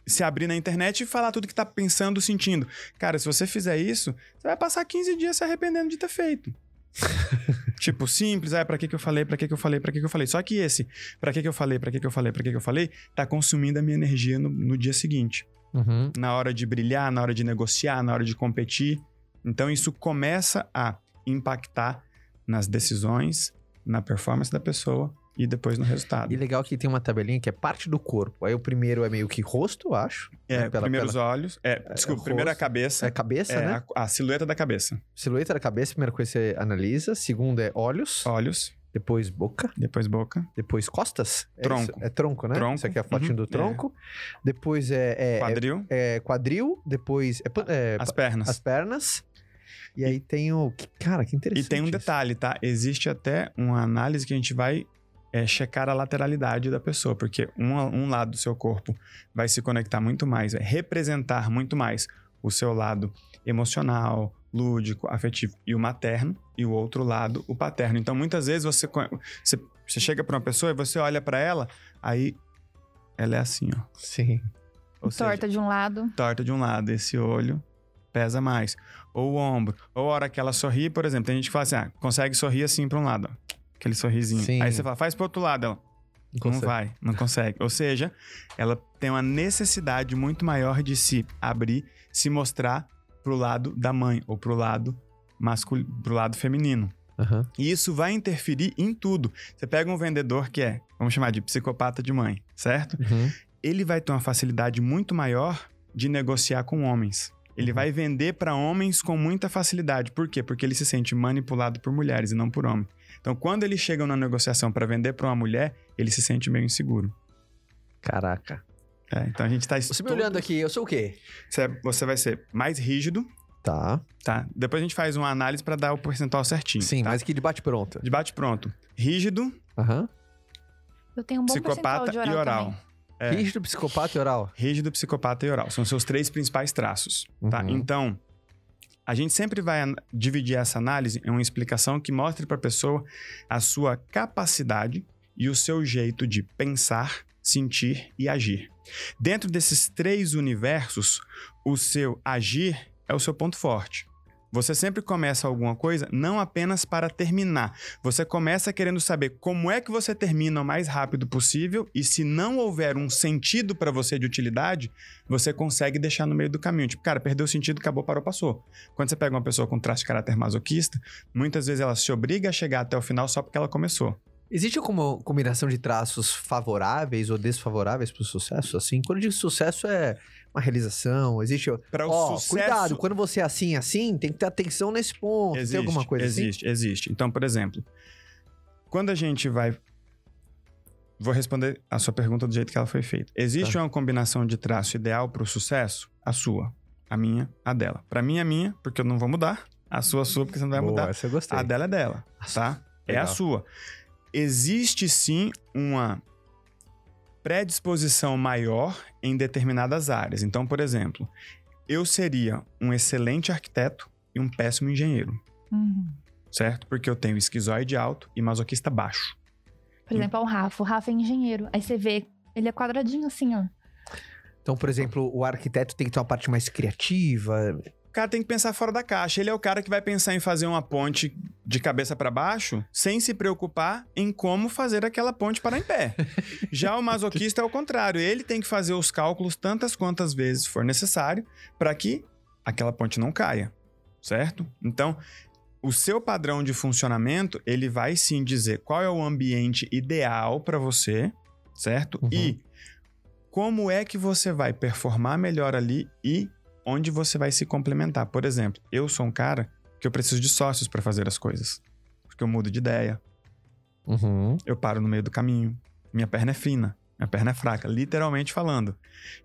se abrir na internet e falar tudo que tá pensando, sentindo. Cara, se você fizer isso, você vai passar 15 dias se arrependendo de ter feito. tipo, simples, ah, pra que que eu falei, pra que que eu falei, pra que que eu falei. Só que esse, pra que que eu falei, pra que que eu falei, pra que que eu falei, tá consumindo a minha energia no, no dia seguinte. Uhum. Na hora de brilhar, na hora de negociar, na hora de competir. Então isso começa a impactar nas decisões, na performance da pessoa e depois no resultado. E legal que tem uma tabelinha que é parte do corpo. Aí o primeiro é meio que rosto, eu acho. É, né, pela- primeiro os olhos. É, desculpa, primeiro a cabeça. É cabeça, É, né? a, a silhueta da cabeça. Silhueta da cabeça, primeira coisa que você analisa. Segundo é olhos. Olhos, Depois boca. depois boca, Depois costas. É Tronco. isso? É tronco, né? Tronco, Isso aqui é a fotinho uhum, do tronco. Depois é, é, é- quadril, é quadril. Depois é, é, as pernas. as pernas. E aí tem o... Cara, que E interessante tem um isso. detalhe, tá? Existe até uma análise que a gente vai é, checar a lateralidade da pessoa, porque um, um lado do seu corpo vai se conectar muito mais, vai representar muito mais o seu lado emocional, lúdico, afetivo e o materno, e o outro lado, o paterno. Então, muitas vezes você, você, você chega pra uma pessoa e você olha pra ela, aí ela é assim, ó. Sim. Ou seja, Torta de um lado. torta de um lado, esse olho pesa mais. Ou o ombro. Ou a hora que ela sorri, por exemplo, tem gente que fala assim, ah, consegue sorrir assim pra um lado, ó. Aquele sorrisinho. Sim. Aí você fala, faz pro outro lado, ela. Não consegue. vai, não consegue. Ou seja, ela tem uma necessidade muito maior de se abrir, se mostrar pro lado da mãe ou pro lado masculino, pro lado feminino. Aham. E isso vai interferir em tudo. Você pega um vendedor que é, vamos chamar de psicopata de mãe, certo? Uhum. ele vai ter uma facilidade muito maior de negociar com homens. Ele Uhum. vai vender para homens com muita facilidade. Por quê? Porque ele se sente manipulado por mulheres e não por homens. Então, quando ele chega na negociação para vender para uma mulher, ele se sente meio inseguro. Caraca. É, então a gente tá Você me olhando aqui, eu sou o quê? Você, você vai ser mais rígido, Tá. tá? Depois a gente faz uma análise para dar o percentual certinho. Sim, tá? mas que debate pronto. De bate pronto. Rígido, Aham. Eu tenho um bom psicopata percentual de e oral. oral. também. É. Rígido, psicopata e oral. Rígido, psicopata e oral. São seus três principais traços, tá? Uhum. Então, a gente sempre vai dividir essa análise em uma explicação que mostre para a pessoa a sua capacidade e o seu jeito de pensar, sentir e agir. Dentro desses três universos, o seu agir é o seu ponto forte. Você sempre começa alguma coisa não apenas para terminar. Você começa querendo saber como é que você termina o mais rápido possível e se não houver um sentido para você de utilidade, você consegue deixar no meio do caminho. Tipo, cara, perdeu o sentido, acabou, parou, passou. Quando você pega uma pessoa com traço de caráter masoquista, muitas vezes ela se obriga a chegar até o final só porque ela começou. Existe alguma combinação de traços favoráveis ou desfavoráveis para o sucesso? Assim, quando eu digo sucesso é uma realização, existe. Para o Ó, sucesso. cuidado, quando você é assim, assim, tem que ter atenção nesse ponto. Existe, tem alguma coisa existe, existe. Então, por exemplo, quando a gente vai. Vou responder a sua pergunta do jeito que ela foi feita. Existe Tá. uma combinação de traço ideal para o sucesso? A sua, a minha, a dela. Para mim, a minha, porque eu não vou mudar. A sua, a sua, porque você não vai assim? Boa, mudar. essa eu gostei. A dela é dela, tá? É a Legal. sua. Existe sim uma predisposição maior em determinadas áreas. Então, por exemplo, eu seria um excelente arquiteto e um péssimo engenheiro. Uhum. certo? Porque eu tenho esquizoide alto e masoquista baixo. Por exemplo, é o Rafa. O Rafa é engenheiro. Aí você vê, ele é quadradinho assim, ó. Então, por exemplo, o arquiteto tem que ter uma parte mais criativa. Cara tem que pensar fora da caixa. Ele é o cara que vai pensar em fazer uma ponte de cabeça para baixo sem se preocupar em como fazer aquela ponte parar em pé. Já o masoquista é o contrário. Ele tem que fazer os cálculos tantas quantas vezes for necessário para que aquela ponte não caia, certo? Então, o seu padrão de funcionamento, ele vai sim dizer qual é o ambiente ideal para você, certo? Uhum. E como é que você vai performar melhor ali e onde você vai se complementar. Por exemplo, eu sou um cara que eu preciso de sócios para fazer as coisas. Porque eu mudo de ideia, Uhum. eu paro no meio do caminho, minha perna é fina, minha perna é fraca, literalmente falando.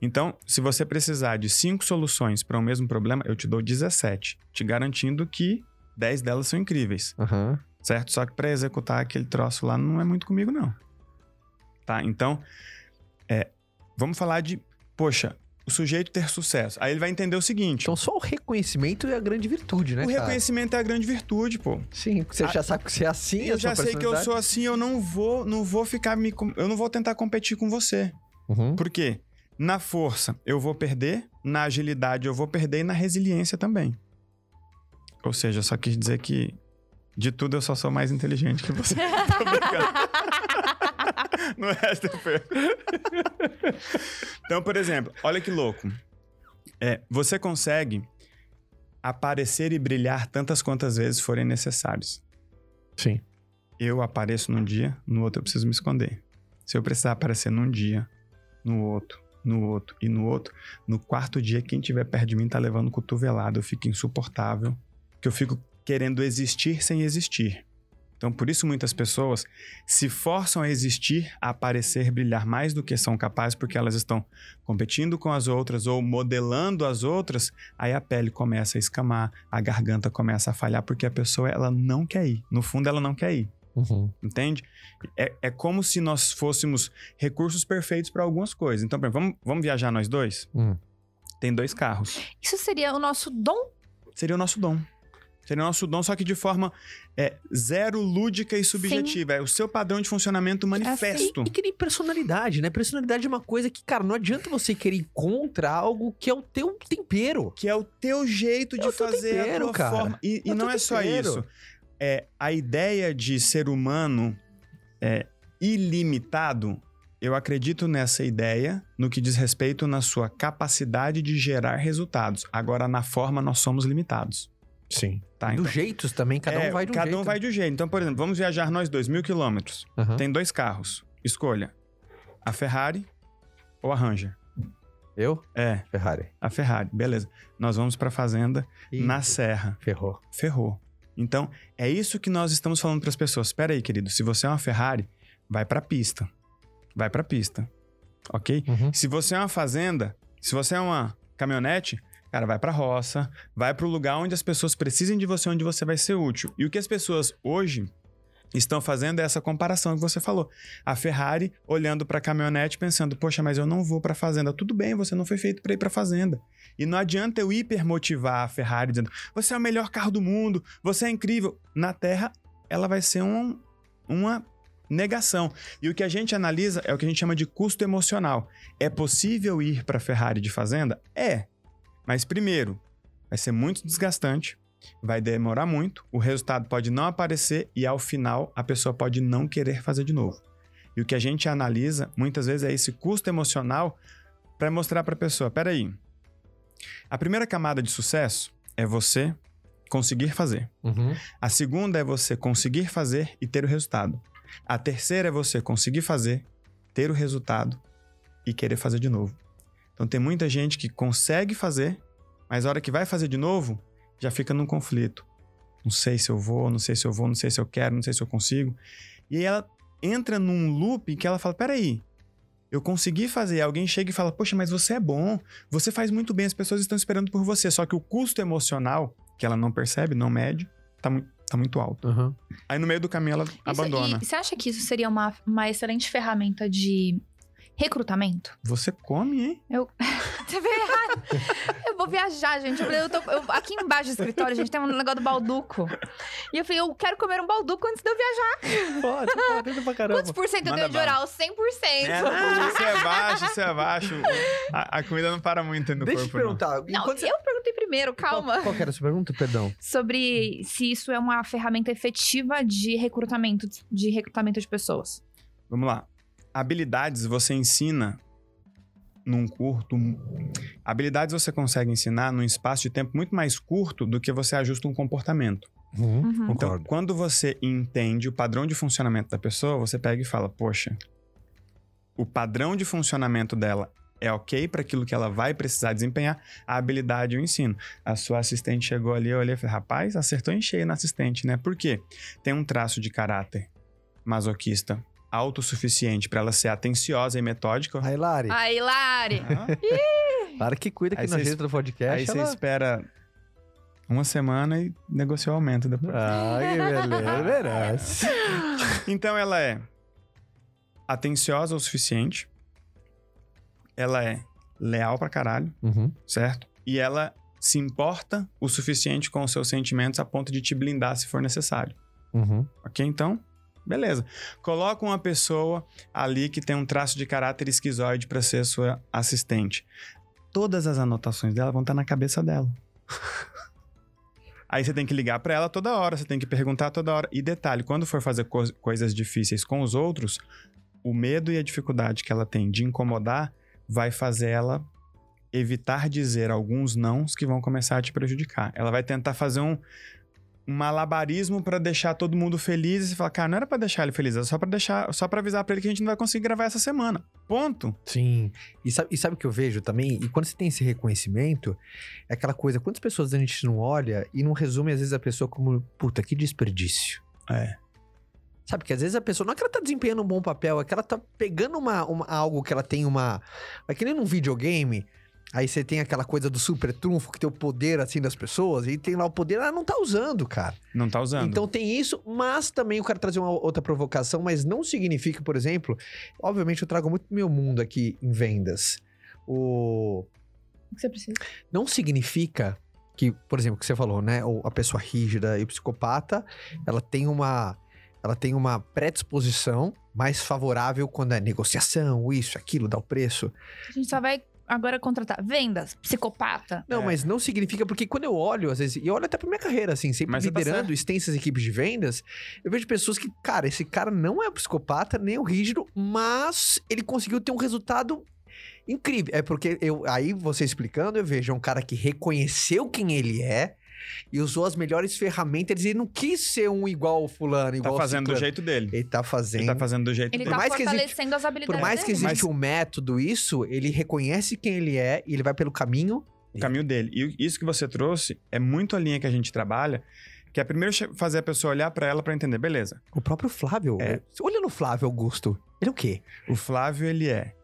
Então, se você precisar de cinco soluções para o mesmo problema, eu te dou 17, te garantindo que 10 delas são incríveis, Aham. certo? Só que para executar aquele troço lá não é muito comigo não. Tá? Então, é, vamos falar de, poxa, o sujeito ter sucesso. Aí ele vai entender o seguinte: Então, só o reconhecimento é a grande virtude, né, o cara? reconhecimento é a grande virtude, pô. Sim, porque você já sabe que você é assim, Eu a sua já sei que eu sou assim, eu não vou, não vou ficar me, com- eu não vou tentar competir com você. Uhum. Por quê? Na força eu vou perder, na agilidade eu vou perder e na resiliência também. Ou seja, eu só quis dizer que de tudo eu só sou mais inteligente que você. Tô brincando. no resto eu perco. então, por exemplo, olha que louco. É, você consegue aparecer e brilhar tantas quantas vezes forem necessários. Sim. Eu apareço num dia, no outro eu preciso me esconder. Se eu precisar aparecer num dia, no outro, no outro e no outro, no quarto dia, quem tiver perto de mim tá levando cotovelado, eu fico insuportável, que eu fico querendo existir sem existir. Então, por isso muitas pessoas se forçam a existir, a aparecer, brilhar mais do que são capazes, porque elas estão competindo com as outras ou modelando as outras, aí a pele começa a escamar, a garganta começa a falhar, porque a pessoa ela não quer ir. No fundo, ela não quer ir. Uhum. Entende? É, é como se nós fôssemos recursos perfeitos para algumas coisas. Então, exemplo, vamos, vamos viajar nós dois? Hum. Tem dois carros. Isso seria o nosso dom? Seria o nosso dom. Seria o nosso dom, só que de forma é, zero lúdica e subjetiva. É o seu padrão de funcionamento manifesto. E, e que nem personalidade, né? Personalidade é uma coisa que, cara, não adianta você querer ir contra algo que é o teu tempero. Que é o teu jeito É de fazer a tempero, tua cara. forma. E, e É o não é só tempero. isso. É, a ideia de ser humano é, ilimitado, eu acredito nessa ideia no que diz respeito na sua capacidade de gerar resultados. Agora, na forma, nós somos limitados. Sim. Tá? Dos Então, jeitos também, cada é, um vai de um cada jeito. um vai de um jeito. Então, por exemplo, vamos viajar nós dois mil quilômetros. Aham. Tem dois carros. Escolha. A Ferrari ou a Ranger. Eu? É, Ferrari. a Ferrari. Beleza. Nós vamos pra fazenda Ih, na serra. Ferrou. Ferrou. Então, é isso que nós estamos falando para as pessoas. Espera aí, querido. Se você é uma Ferrari, vai pra pista. Vai pra pista. Ok? Uhum. Se você é uma fazenda, se você é uma caminhonete, cara, vai pra roça, vai pro lugar onde as pessoas precisem de você, onde você vai ser útil. E o que as pessoas hoje estão fazendo é essa comparação que você falou. A Ferrari olhando pra caminhonete pensando: "Poxa, mas eu não vou pra fazenda". Tudo bem, você não foi feito para ir pra fazenda. E não adianta eu hipermotivar a Ferrari dizendo: "Você é o melhor carro do mundo, você é incrível". Na Terra, ela vai ser um, uma negação. E o que a gente analisa é o que a gente chama de custo emocional. É possível ir para Ferrari de fazenda? É. Mas primeiro, vai ser muito desgastante, vai demorar muito, o resultado pode não aparecer e ao final a pessoa pode não querer fazer de novo. E o que a gente analisa muitas vezes é esse custo emocional para mostrar para a pessoa, peraí, a primeira camada de sucesso é você conseguir fazer. Uhum. A segunda é você conseguir fazer e ter o resultado. A terceira é você conseguir fazer, ter o resultado e querer fazer de novo. Então tem muita gente que consegue fazer, mas a hora que vai fazer de novo, já fica num conflito. Não sei se eu vou, não sei se eu vou, não sei se eu quero, não sei se eu consigo. E aí ela entra num loop que ela fala: peraí, eu consegui fazer. Alguém chega e fala: Poxa, mas você é bom, você faz muito bem, as pessoas estão esperando por você. Só que o custo emocional, que ela não percebe, não mede, tá, mu tá muito alto. Uhum. Aí no meio do caminho ela Isso- abandona. e você acha que isso seria uma, uma excelente ferramenta de recrutamento? Você come, hein? você veio errado. Eu vou viajar, gente. Eu falei, eu tô, eu- aqui embaixo do escritório, gente, tem um negócio do balduco. E eu falei, eu quero comer um balduco antes de eu viajar. Pode, pode pra caramba. Quantos por cento eu tenho de oral? 100%. É, não, isso é baixo, isso é baixo. A, a comida não para muito no Deixa eu te corpo, não. perguntar. Não, você- eu perguntei primeiro, calma. Qual, qual que era a sua pergunta? Perdão. Sobre se isso é uma ferramenta efetiva de recrutamento, de recrutamento de pessoas. Vamos lá. Habilidades você ensina num curto. Habilidades você consegue ensinar num espaço de tempo muito mais curto do que você ajusta um comportamento. Uhum. Então, Concordo. quando você entende o padrão de funcionamento da pessoa, você pega e fala: Poxa, o padrão de funcionamento dela é ok para aquilo que ela vai precisar desempenhar, a habilidade eu ensino. A sua assistente chegou ali, eu olhei e falei: Rapaz, acertou em cheio na assistente, né? Por quê? Tem um traço de caráter masoquista autossuficiente para ela ser atenciosa e metódica. Aí, Lari. Aí, Lari. Ah, Lari que cuida aqui na agenda do podcast. Aí você ela- espera uma semana e negocia o aumento depois. Ai, que beleza, merece. Então ela é atenciosa o suficiente. Ela é leal pra caralho, Uhum. certo? E ela se importa o suficiente com os seus sentimentos a ponto de te blindar se for necessário. Uhum. Ok? Então, beleza. Coloca uma pessoa ali que tem um traço de caráter esquizoide pra ser sua assistente. Todas as anotações dela vão estar na cabeça dela. Aí você tem que ligar pra ela toda hora, você tem que perguntar toda hora. E detalhe, quando for fazer co- coisas difíceis com os outros, o medo e a dificuldade que ela tem de incomodar vai fazer ela evitar dizer alguns nãos que vão começar a te prejudicar. Ela vai tentar fazer um, um malabarismo pra deixar todo mundo feliz e você fala, cara, não era pra deixar ele feliz, era só pra deixar, só para avisar pra ele que a gente não vai conseguir gravar essa semana. Ponto. Sim. E sabe, e sabe o que eu vejo também? E quando você tem esse reconhecimento, é aquela coisa, quantas pessoas a gente não olha e não resume, às vezes, a pessoa como, puta, que desperdício. É. Sabe, que às vezes a pessoa, não é que ela tá desempenhando um bom papel, é que ela tá pegando uma, uma- algo que ela tem uma... É que nem num videogame, aí você tem aquela coisa do super trunfo, que tem o poder, assim, das pessoas, e tem lá o poder, ela não tá usando, cara. Não tá usando. Então tem isso, mas também eu quero trazer uma outra provocação, mas não significa, por exemplo, obviamente eu trago muito meu mundo aqui em vendas. O O que você precisa? não significa que, por exemplo, o que você falou, né, ou a pessoa rígida e o psicopata, ela tem uma ela tem uma predisposição mais favorável quando é negociação, isso, aquilo, dá o preço. A gente só vai agora contratar vendas, psicopata. Não, É. mas não significa, porque quando eu olho, às vezes, e eu olho até pra minha carreira, assim, sempre Mas tá liderando certo. extensas equipes de vendas, eu vejo pessoas que, cara, esse cara não é o psicopata, nem o rígido, mas ele conseguiu ter um resultado incrível. É porque eu, aí você explicando, eu vejo é um cara que reconheceu quem ele é e usou as melhores ferramentas e não quis ser um igual ao fulano, tá igual ao fazendo do jeito dele. Ele tá fazendo. Ele tá fazendo do jeito Ele dele. tá mais que existe- fortalecendo as habilidades Por mais que dele. existe um método, isso, ele reconhece quem ele é e ele vai pelo caminho o caminho dele. E isso que você trouxe é muito a linha que a gente trabalha, que é primeiro fazer a pessoa olhar pra ela pra entender, beleza. O próprio Flávio. É. Olha no Flávio Augusto. Ele é o quê? O Flávio, ele é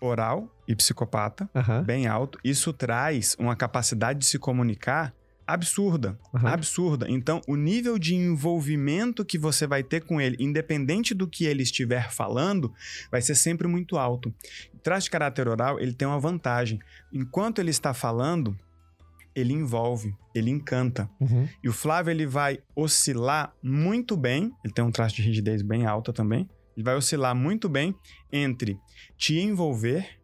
oral e psicopata, Aham. bem alto. Isso traz uma capacidade de se comunicar absurda, Aham. absurda. Então, o nível de envolvimento que você vai ter com ele, independente do que ele estiver falando, vai ser sempre muito alto. O traço de caráter oral, ele tem uma vantagem. Enquanto ele está falando, ele envolve, ele encanta. Uhum. E o Flávio ele vai oscilar muito bem, ele tem um traço de rigidez bem alta também. Ele vai oscilar muito bem entre te envolver,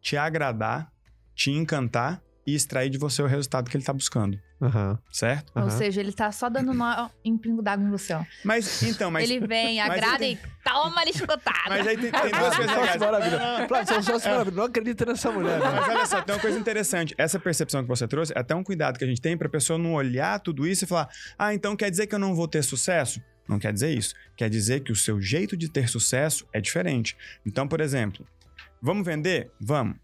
te agradar, te encantar e extrair de você o resultado que ele está buscando, Aham. certo? Ou Aham. seja, ele tá só dando nó em pingo d'água em você, ó. Mas então, mas ele vem, agrada ele e toma ali chicotada. mas aí tem, tem duas coisas legais. maravilhoso. Flávio, você é um sócio maravilhoso. Não acredito nessa mulher, né? Mas olha só, tem uma coisa interessante. Essa percepção que você trouxe é até um cuidado que a gente tem pra pessoa não olhar tudo isso e falar: ah, então quer dizer que eu não vou ter sucesso? Não quer dizer isso. Quer dizer que o seu jeito de ter sucesso é diferente. Então, por exemplo, vamos vender? Vamos.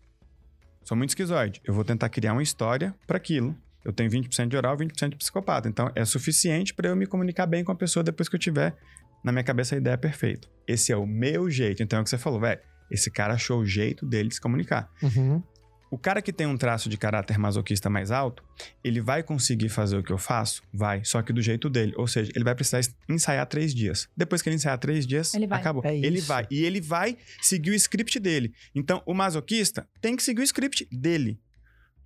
Sou muito esquizoide. Eu vou tentar criar uma história pra aquilo. Eu tenho 20% de oral, 20% de psicopata. Então, é suficiente pra eu me comunicar bem com a pessoa depois que eu tiver na minha cabeça a ideia perfeita. Esse é o meu jeito. Então, é o que você falou, velho. Esse cara achou o jeito dele de se comunicar. Uhum. O cara que tem um traço de caráter masoquista mais alto, ele vai conseguir fazer o que eu faço? Vai, só que do jeito dele. Ou seja, ele vai precisar ensaiar três dias. Depois que ele ensaiar três dias, Ele vai. acabou. É ele vai. E ele vai seguir o script dele. Então, o masoquista tem que seguir o script dele.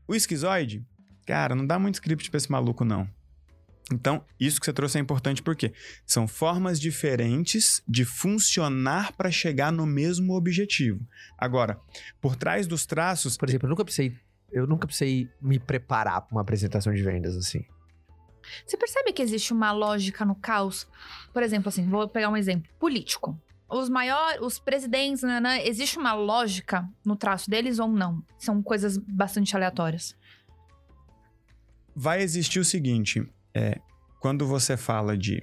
O esquizoide, cara, não dá muito script pra esse maluco, não. Então, isso que você trouxe é importante porque são formas diferentes de funcionar para chegar no mesmo objetivo. Agora, por trás dos traços, Por exemplo, eu nunca precisei, eu nunca precisei me preparar para uma apresentação de vendas assim. Você percebe que existe uma lógica no caos? Por exemplo, assim, vou pegar um exemplo. Político. Os maiores, os presidentes, nanã, existe uma lógica no traço deles ou não? São coisas bastante aleatórias. vai existir o seguinte: é, quando você fala de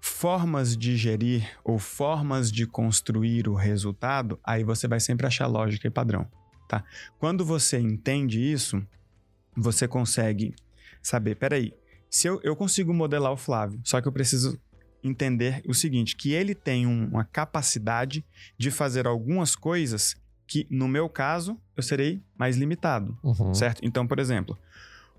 formas de gerir ou formas de construir o resultado, aí você vai sempre achar lógica e padrão, tá? Quando você entende isso, você consegue saber, peraí, se eu, eu consigo modelar o Flávio, só que eu preciso entender o seguinte, que ele tem um- uma capacidade de fazer algumas coisas que, no meu caso, eu serei mais limitado. Uhum. Certo? Então, por exemplo,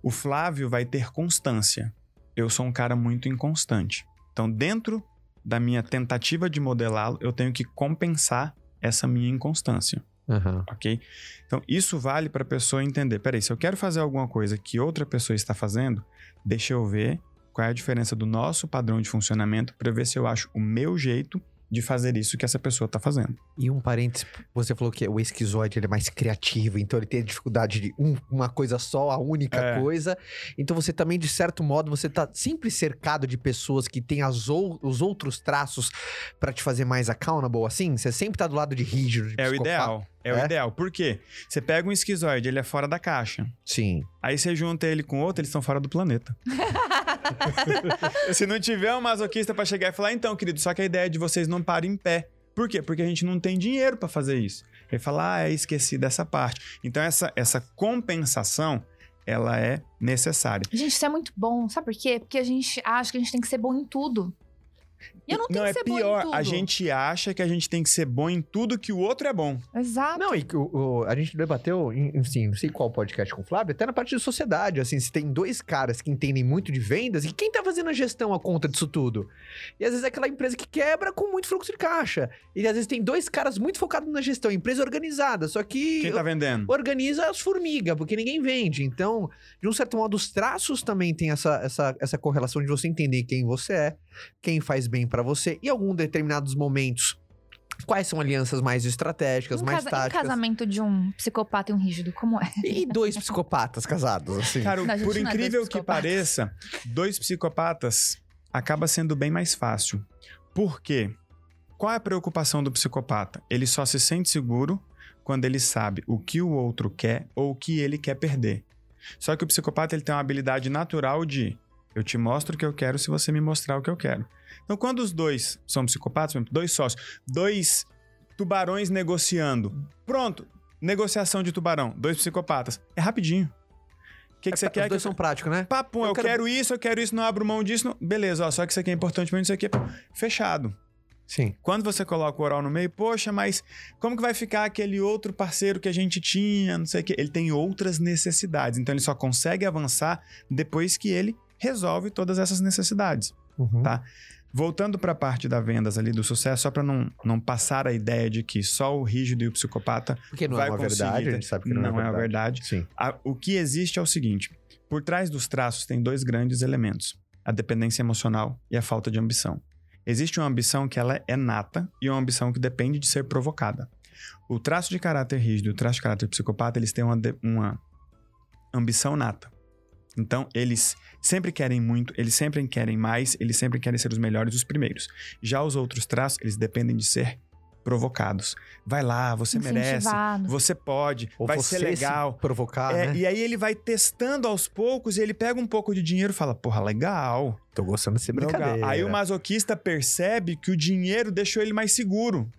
o Flávio vai ter constância. Eu sou um cara muito inconstante. Então, dentro da minha tentativa de modelá-lo, eu tenho que compensar essa minha inconstância, Uhum. ok? Então, isso vale para a pessoa entender. Peraí, se eu quero fazer alguma coisa que outra pessoa está fazendo, deixa eu ver qual é a diferença do nosso padrão de funcionamento para ver se eu acho o meu jeito de fazer isso que essa pessoa está fazendo. E um parênteses, você falou que o esquizoide ele é mais criativo, então ele tem a dificuldade de um- uma coisa só, a única É. coisa. Então você também, de certo modo, você tá sempre cercado de pessoas que têm as ou- os outros traços pra te fazer mais accountable, assim? Você sempre tá do lado de rígido, de É o psicopata. ideal. É, o É? ideal. Por quê? Você pega um esquizoide, ele é fora da caixa. Sim. Aí você junta ele com outro, eles estão fora do planeta. Se não tiver um masoquista pra chegar e falar, então, querido, só que a ideia é de vocês não parem em pé. Por quê? Porque a gente não tem dinheiro pra fazer isso. Ele fala, ah, é, esqueci dessa parte. Então, essa, essa compensação, ela é necessária. Gente, isso é muito bom. Sabe por quê? Porque a gente acha que a gente tem que ser bom em tudo. E eu não tenho não, que é ser bom em pior, tudo. a gente acha que a gente tem que ser bom em tudo que o outro é bom. Exato. Não, e o, o- a gente debateu, em- assim, não sei qual podcast com o Flávio, até na parte de sociedade, assim, se tem dois caras que entendem muito de vendas e quem tá fazendo a gestão, a conta disso tudo? E às vezes é aquela empresa que quebra com muito fluxo de caixa. E às vezes tem dois caras muito focados na gestão, empresa organizada, só que Quem tá vendendo? organiza as formigas, porque ninguém vende. Então, de um certo modo, os traços também têm essa, essa, essa correlação de você entender quem você é, quem faz bem pra você, e em algum determinados momentos, quais são alianças mais estratégicas, um, mais casa- um táticas. casamento de um psicopata e um rígido, como é? E dois psicopatas casados, assim. Cara, Não, por é incrível que psicopatas. pareça, dois psicopatas acaba sendo bem mais fácil. Por quê? Qual é a preocupação do psicopata? Ele só se sente seguro quando ele sabe o que o outro quer ou o que ele quer perder. Só que o psicopata ele tem uma habilidade natural de eu te mostro o que eu quero se você me mostrar o que eu quero. Então, quando os dois são psicopatas, por exemplo, dois sócios, dois tubarões negociando, pronto, negociação de tubarão, dois psicopatas, é rapidinho. O que, que você Os quer? que dois eu- são práticos, né? Papum, eu, Eu quero... quero- isso, eu quero isso, não abro mão disso. não- Beleza, ó, só que isso aqui é importante pra mim, isso aqui é... Fechado. Sim. Quando você coloca o oral no meio, poxa, mas como que vai ficar aquele outro parceiro que a gente tinha, não sei o quê? Ele tem outras necessidades, então ele só consegue avançar depois que ele resolve todas essas necessidades. Uhum. Tá. Voltando para a parte da vendas ali, do sucesso, só para não, não passar a ideia de que só o rígido e o psicopata Porque não vai é uma conseguir verdade, a gente sabe que não, não é uma verdade. Sim. A- o que existe é o seguinte: por trás dos traços tem dois grandes elementos: a dependência emocional e a falta de ambição. Existe uma ambição que ela é nata e uma ambição que depende de ser provocada. O traço de caráter rígido e o traço de caráter psicopata, eles têm uma, uma ambição nata. Então, eles sempre querem muito, eles sempre querem mais, eles sempre querem ser os melhores, os primeiros. Já os outros traços, eles dependem de ser provocados. Vai lá, você merece, Incentivado. você pode, Ou vai você ser legal. se provocar, É, né? E aí ele vai testando aos poucos e ele pega um pouco de dinheiro e fala, porra, legal. Tô gostando desse legal. brincadeira. Aí o masoquista percebe que o dinheiro deixou ele mais seguro.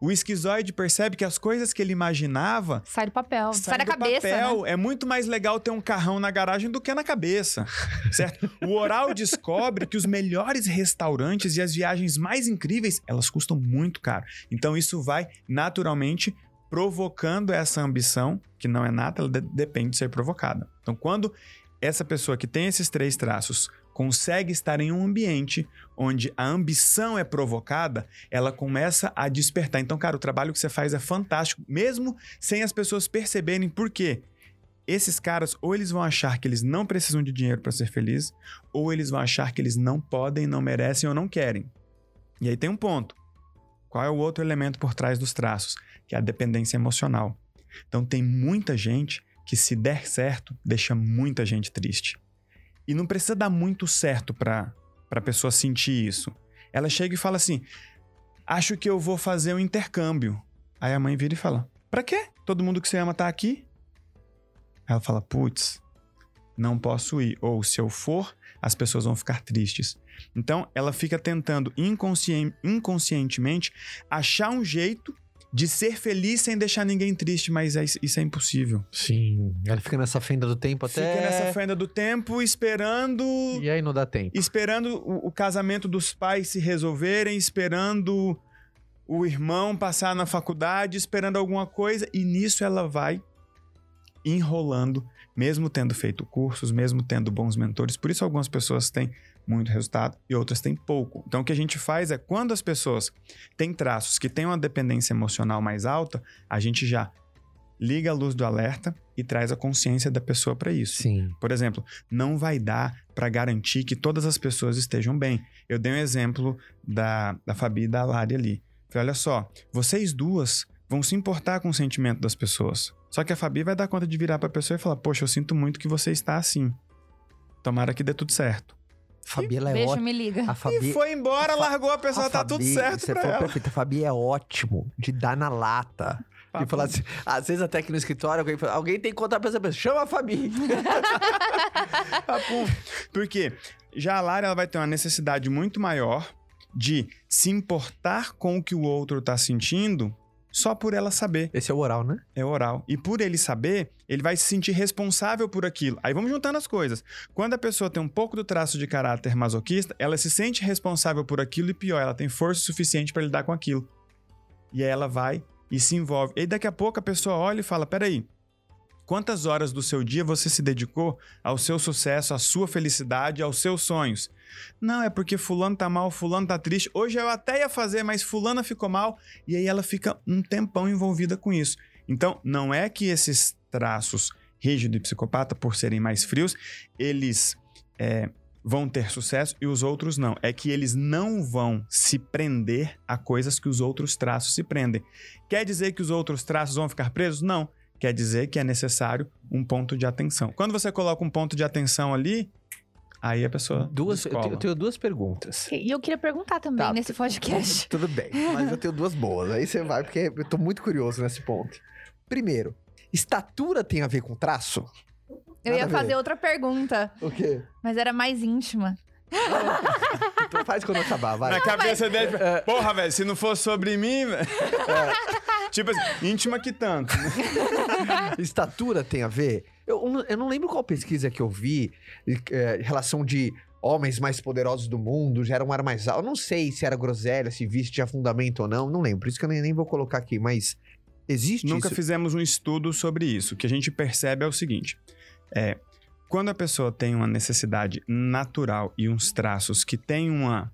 O esquizoide percebe que as coisas que ele imaginava Sai do papel. Sai, saem da cabeça, papel. né? É muito mais legal ter um carrão na garagem do que na cabeça, certo? O oral descobre que os melhores restaurantes e as viagens mais incríveis, elas custam muito caro. Então isso vai naturalmente provocando essa ambição, que não é nada, ela de depende de ser provocada. Então, quando essa pessoa que tem esses três traços consegue estar em um ambiente onde a ambição é provocada, ela começa a despertar. Então, cara, o trabalho que você faz é fantástico, mesmo sem as pessoas perceberem por quê. Esses caras, ou eles vão achar que eles não precisam de dinheiro para ser felizes, ou eles vão achar que eles não podem, não merecem ou não querem. E aí tem um ponto. Qual é o outro elemento por trás dos traços? Que é a dependência emocional. Então tem muita gente que se der certo, deixa muita gente triste. E não precisa dar muito certo para a pessoa sentir isso. Ela chega e fala assim: "Acho que eu vou fazer um intercâmbio". Aí a mãe vira e fala: "Para quê? Todo mundo que você ama tá aqui?" Ela fala: "Putz, não posso ir. Ou se eu for, as pessoas vão ficar tristes. Então, ela fica tentando inconscien inconscientemente achar um jeito de ser feliz sem deixar ninguém triste, mas é, isso é impossível. Sim. Ela fica nessa fenda do tempo até. Fica nessa fenda do tempo, esperando. E aí não dá tempo. Esperando o, o casamento dos pais se resolverem, esperando o irmão passar na faculdade, esperando alguma coisa, e nisso ela vai enrolando, mesmo tendo feito cursos, mesmo tendo bons mentores. Por isso, algumas pessoas têm muito resultado e outras têm pouco. Então, o que a gente faz é quando as pessoas têm traços que têm uma dependência emocional mais alta, a gente já liga a luz do alerta e traz a consciência da pessoa para isso. Sim. Por exemplo, não vai dar para garantir que todas as pessoas estejam bem. Eu dei um exemplo da, da Fabi e da Lari ali. Falei, olha só, vocês duas vão se importar com o sentimento das pessoas. Só que a Fabi vai dar conta de virar pra pessoa e falar: Poxa, eu sinto muito que você está assim. Tomara que dê tudo certo. Fabi, ela é Beijo, ótima. me liga. A Fabi, E foi embora, a Fa- largou a pessoa, a tá tudo Fabi- certo Você pra falou ela. perfeito. A Fabi é ótimo de dar na lata. Papo- E falar assim, às vezes até aqui no escritório, alguém, fala, alguém tem que contar pra essa pessoa. Chama a Fabi. Papo. Porque já a Lara ela vai ter uma necessidade muito maior de se importar com o que o outro tá sentindo só por ela saber. Esse é o oral, né? É oral. E por ele saber, ele vai se sentir responsável por aquilo. Aí vamos juntando as coisas. Quando a pessoa tem um pouco do traço de caráter masoquista, ela se sente responsável por aquilo e pior, ela tem força suficiente para lidar com aquilo. E aí ela vai e se envolve. E daqui a pouco a pessoa olha e fala: peraí. Quantas horas do seu dia você se dedicou ao seu sucesso, à sua felicidade, aos seus sonhos? Não, é porque fulano tá mal, fulano tá triste. Hoje eu até ia fazer, mas fulana ficou mal. E aí ela fica um tempão envolvida com isso. Então, não é que esses traços rígido e psicopata, por serem mais frios, eles é, vão ter sucesso e os outros não. É que eles não vão se prender a coisas que os outros traços se prendem. Quer dizer que os outros traços vão ficar presos? Não. Quer dizer que é necessário um ponto de atenção. Quando você coloca um ponto de atenção ali, aí a pessoa. Duas, eu, tenho, eu tenho duas perguntas. E eu queria perguntar também Tá. nesse podcast. Tudo bem, mas eu tenho duas boas. Aí você vai, porque eu tô muito curioso nesse ponto. Primeiro, estatura tem a ver com traço? Eu Nada ia fazer outra pergunta, O quê? mas era mais íntima. Então faz quando eu acabar, vai. Na cabeça dele, porra, velho, se não fosse sobre mim, velho. Tipo assim, íntima que tanto. né? Estatura tem a ver? Eu, eu não lembro qual pesquisa que eu vi, é, relação de homens mais poderosos do mundo, já era um ar mais alto. Eu não sei se era groselha, se viste tinha fundamento ou não, não lembro. Por isso que eu nem, nem vou colocar aqui, mas existe Nunca isso? fizemos um estudo sobre isso. O que a gente percebe é o seguinte: é, quando a pessoa tem uma necessidade natural e uns traços que têm uma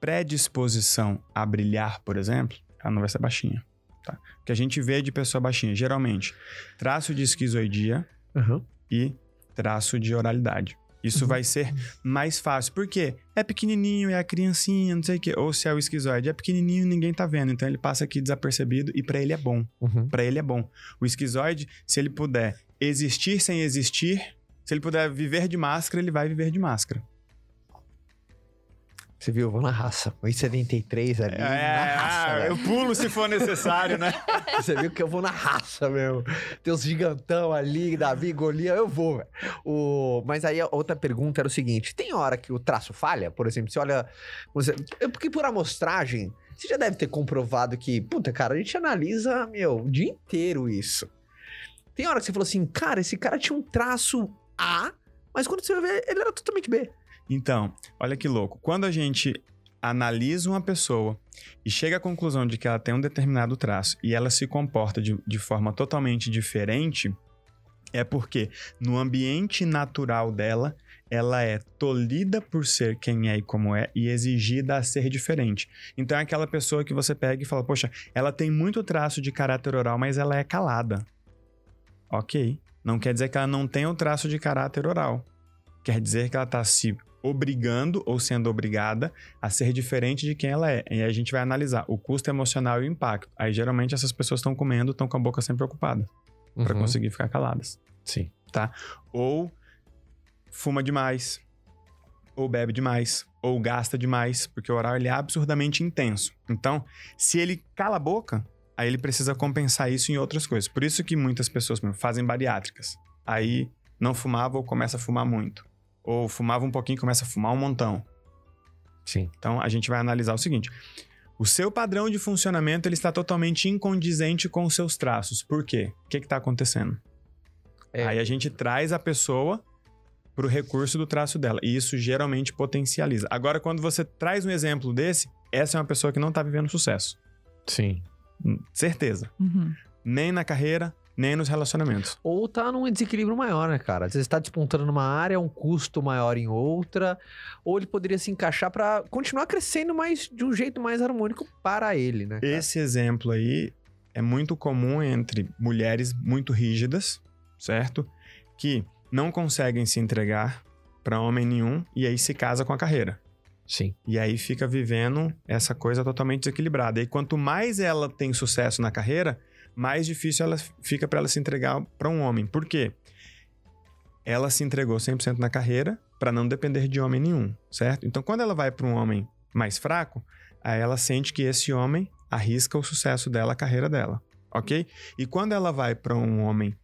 predisposição a brilhar, por exemplo, ela não vai ser baixinha. Tá? O que a gente vê de pessoa baixinha, geralmente, traço de esquizoidia Aham. e traço de oralidade. Isso vai ser mais fácil. Por quê? É pequenininho, é a criancinha, não sei o quê. Ou se é o esquizoide, é pequenininho, ninguém tá vendo. Então ele passa aqui desapercebido e pra ele é bom. Uhum. Pra ele é bom. O esquizoide, se ele puder existir sem existir, se ele puder viver de máscara, ele vai viver de máscara. Você viu? Eu vou na raça. 1,73 ali. na raça, ah, velho. eu pulo se for necessário, né? Você viu que eu vou na raça, meu. Tem os gigantão ali, Davi, Golias, eu vou, velho. O... Mas aí a outra pergunta era o seguinte: tem hora que o traço falha? Por exemplo, você olha. Você... é Porque por amostragem, você já deve ter comprovado que, puta, cara, a gente analisa, meu, o dia inteiro isso. Tem hora que você falou assim, cara, esse cara tinha um traço A, mas quando você ver, ele era totalmente B. Então, olha que louco. Quando a gente analisa uma pessoa e chega à conclusão de que ela tem um determinado traço e ela se comporta de, de forma totalmente diferente, é porque no ambiente natural dela, ela é tolhida por ser quem é e como é e exigida a ser diferente. Então é aquela pessoa que você pega e fala: Poxa, ela tem muito traço de caráter oral, mas ela é calada. Ok. Não quer dizer que ela não tem o traço de caráter oral. Quer dizer que ela está se obrigando ou sendo obrigada a ser diferente de quem ela é. E aí a gente vai analisar o custo emocional e o impacto. Aí geralmente essas pessoas estão comendo, estão com a boca sempre ocupada uhum. para conseguir ficar caladas. Sim. Tá? Ou fuma demais, ou bebe demais, ou gasta demais, porque o oral ele é absurdamente intenso. Então, se ele cala a boca, aí ele precisa compensar isso em outras coisas. Por isso que muitas pessoas fazem bariátricas. Aí não fumava ou começa a fumar muito. Ou fumava um pouquinho e começa a fumar um montão. Sim. Então a gente vai analisar o seguinte: o seu padrão de funcionamento ele está totalmente incondizente com os seus traços. Por quê? O que está acontecendo? É. Aí a gente traz a pessoa para o recurso do traço dela. E isso geralmente potencializa. Agora, quando você traz um exemplo desse, essa é uma pessoa que não está vivendo sucesso. Sim. Hum, certeza. Uhum. Nem na carreira, nem nos relacionamentos. Ou tá num desequilíbrio maior, né, cara? Às vezes tá despontando numa área, um custo maior em outra, ou ele poderia se encaixar para continuar crescendo, mas de um jeito mais harmônico para ele, né? Cara? Esse exemplo aí é muito comum entre mulheres muito rígidas, certo? Que não conseguem se entregar para homem nenhum e aí se casa com a carreira. Sim. E aí fica vivendo essa coisa totalmente desequilibrada. E quanto mais ela tem sucesso na carreira, mais difícil ela fica para ela se entregar para um homem. Por quê? Ela se entregou 100% na carreira para não depender de homem nenhum, certo? Então, quando ela vai para um homem mais fraco, aí ela sente que esse homem arrisca o sucesso dela, a carreira dela, ok? E quando ela vai para um homem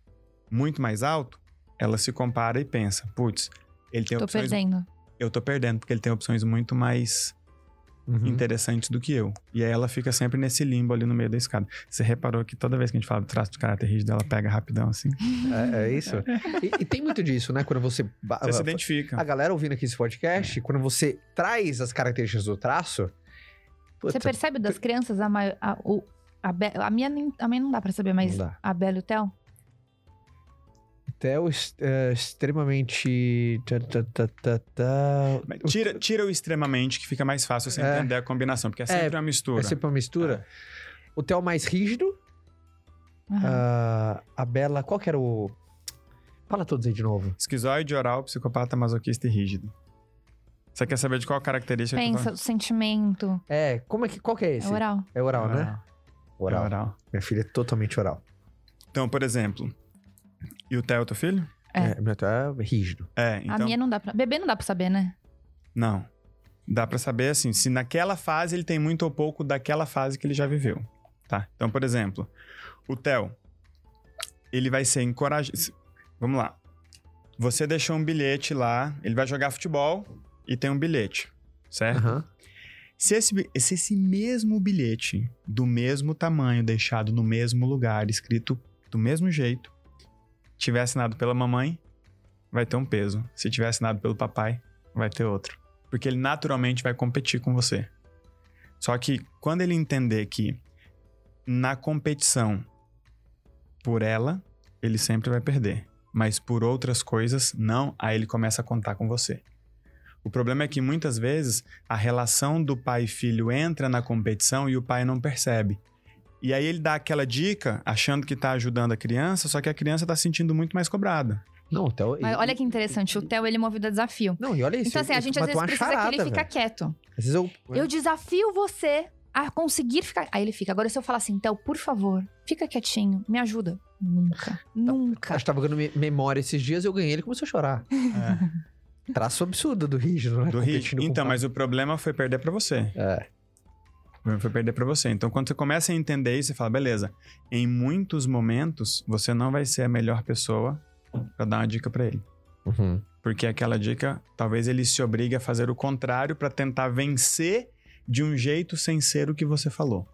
muito mais alto, ela se compara e pensa: putz, ele tem tô opções. Tô perdendo. Eu tô perdendo, porque ele tem opções muito mais uhum. interessantes do que eu. E aí ela fica sempre nesse limbo ali no meio da escada. Você reparou que toda vez que a gente fala do traço de caráter rígido, ela pega rapidão assim? É, é isso. E, e, tem muito disso, né? Quando você. Você se identifica. A galera ouvindo aqui esse podcast, quando você traz as características do traço. Puta, você percebe das crianças a, a, a, a, a, minha, a minha não dá pra saber, mas a Bela e o Theo? Theo é, extremamente. Tira, tira o extremamente, que fica mais fácil você é. entender a combinação, porque é sempre é, uma mistura. É sempre uma mistura. O Theo mais rígido. Uhum. Uh, a Bela, qual que era o. Fala todos aí de novo. Esquizoide, oral, psicopata, masoquista e rígido. Você quer saber de qual característica? Pensa, o sentimento. É, como é que, qual que é esse? É oral. É oral, oral. né? Oral. É oral. Minha filha é totalmente oral. Então, por exemplo, e o Theo é teu filho? É. é meu Theo é rígido. É, então... A minha não dá pra... Bebê não dá pra saber, né? Não. Dá pra saber, assim, se naquela fase ele tem muito ou pouco daquela fase que ele já viveu, tá? Então, por exemplo, o Theo, ele vai ser encorajado... Vamos lá. Você deixou um bilhete lá, ele vai jogar futebol e tem um bilhete, certo? Uhum. Se esse, se esse mesmo bilhete, do mesmo tamanho, deixado no mesmo lugar, escrito do mesmo jeito, tiver assinado pela mamãe, vai ter um peso. Se tiver assinado pelo papai, vai ter outro. Porque ele naturalmente vai competir com você. Só que quando ele entender que na competição por ela, ele sempre vai perder. Mas por outras coisas, não, aí ele começa a contar com você. O problema é que muitas vezes a relação do pai e filho entra na competição e o pai não percebe. E aí ele dá aquela dica, achando que está ajudando a criança, só que a criança está se sentindo muito mais cobrada. Não, o Theo... Mas olha que interessante, o Theo, ele é movido a desafio. Não, e olha isso. Então, assim, a gente às vezes precisa charada, que ele fique quieto. Às vezes eu... Eu desafio você a conseguir ficar... Aí ele fica. Agora, se eu falar assim, Theo, por favor, fica quietinho, me ajuda. Nunca, nunca. Eu estava ganhando memória esses dias, eu ganhei, ele começou a chorar. É. Traço absurdo do rígido, né? Do rígido. Então, mas o problema foi perder para você. É foi perder para você. Então, quando você começa a entender isso, você fala, beleza, em muitos momentos você não vai ser a melhor pessoa para dar uma dica para ele. Uhum. Porque aquela dica, talvez ele se obrigue a fazer o contrário para tentar vencer de um jeito sem ser o que você falou.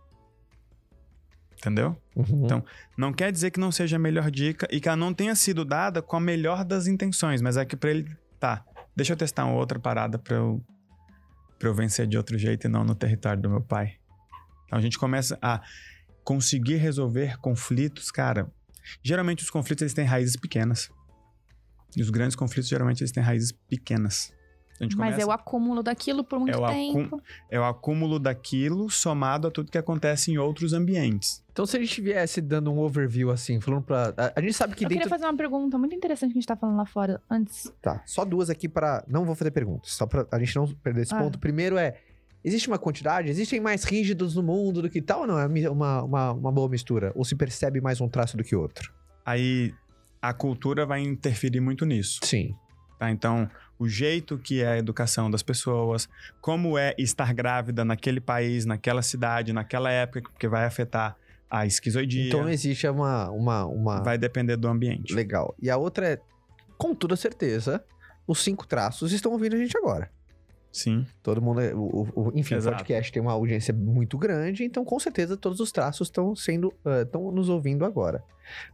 Entendeu? Uhum. Então, não quer dizer que não seja a melhor dica e que ela não tenha sido dada com a melhor das intenções, mas é que para ele, tá, deixa eu testar uma outra parada para eu para eu vencer de outro jeito e não no território do meu pai. Então a gente começa a conseguir resolver conflitos, cara. Geralmente os conflitos eles têm raízes pequenas. E os grandes conflitos geralmente eles têm raízes pequenas. A gente Mas começa- é o acúmulo daquilo por muito É tempo. é o acúmulo daquilo somado a tudo que acontece em outros ambientes. Então, se a gente viesse dando um overview assim, falando pra. A, gente sabe que Eu dentro. queria fazer uma pergunta muito interessante que a gente tá falando lá fora antes. Tá, só duas aqui para Não vou fazer perguntas, só pra a gente não perder esse Ah. ponto. Primeiro é. Existe uma quantidade? Existem mais rígidos no mundo do que tal ou não? É uma, uma, uma boa mistura? Ou se percebe mais um traço do que outro? Aí a cultura vai interferir muito nisso. Sim. Tá? Então, o jeito que é a educação das pessoas, como é estar grávida naquele país, naquela cidade, naquela época, porque vai afetar a esquizoidia. Então existe uma. uma, uma... Vai depender do ambiente. Legal. E a outra é, com toda certeza, os cinco traços estão ouvindo a gente agora. Sim. Todo mundo, é- o, o- enfim, Exato. o podcast tem uma audiência muito grande, então com certeza todos os traços estão sendo, estão nos ouvindo agora.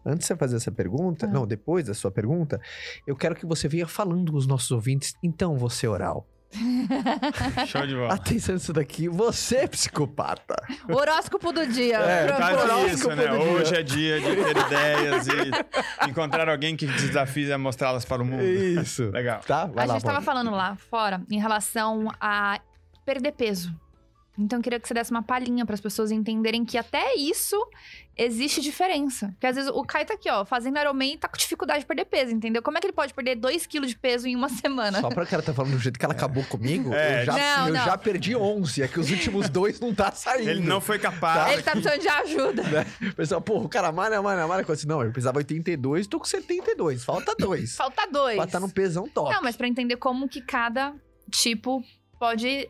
Antes de você fazer essa pergunta, Ah. não, depois da sua pergunta, eu quero que você venha falando com os nossos ouvintes. Então, você oral. Show de bola. Atenção nisso daqui, você psicopata. Horóscopo do dia. É, horóscopo isso, né? do dia. Hoje é dia de ter ideias e encontrar alguém que desafie a mostrá-las para o mundo. Isso. Legal. Tá? Vai a lá, gente tava Bob. falando lá fora em relação a perder peso. Então, eu queria que você desse uma palhinha para as pessoas entenderem que até isso existe diferença. Porque às vezes o Kai tá aqui, ó, fazendo Ironman e tá com dificuldade de perder peso, entendeu? Como é que ele pode perder 2 kg de peso em uma semana? Só pra que ela tá falando do jeito que ela acabou comigo, É. eu, já, Não, eu não. já perdi 11. É que os últimos dois não tá saindo. Ele não foi capaz. Ele tá precisando de ajuda. O pessoal, porra, o cara malha, malha, malha. Eu disse, não, eu precisava 82, tô com 72. Falta dois. Falta dois. pra estar no pesão top. Não, mas pra entender como que cada tipo pode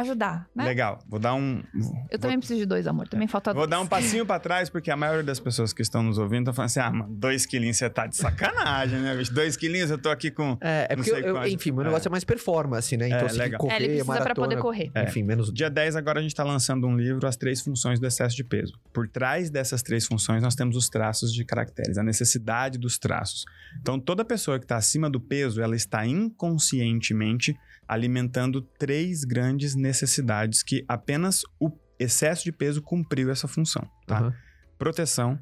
ajudar, né? Legal. Vou dar um. Eu também preciso de dois, amor. Também falta Vou dois. dar um passinho pra trás, porque a maioria das pessoas que estão nos ouvindo estão falando assim: ah, mano, dois quilinhos você tá de sacanagem, né, bicho? Dois quilinhos eu tô aqui com. É, é Não porque, sei eu- quanto. enfim, meu É. negócio é mais performance, né? Então, É, você tem que legal. correr, É, ele precisa maratona, pra poder correr. É. Enfim, menos... Dia 10, agora a gente tá lançando um livro, As Três Funções do Excesso de Peso. Por trás dessas três funções, nós temos os traços de caracteres, a necessidade dos traços. Então, toda pessoa que está acima do peso, ela está inconscientemente alimentando três grandes necessidades que apenas o excesso de peso cumpriu essa função, tá? Aham. proteção,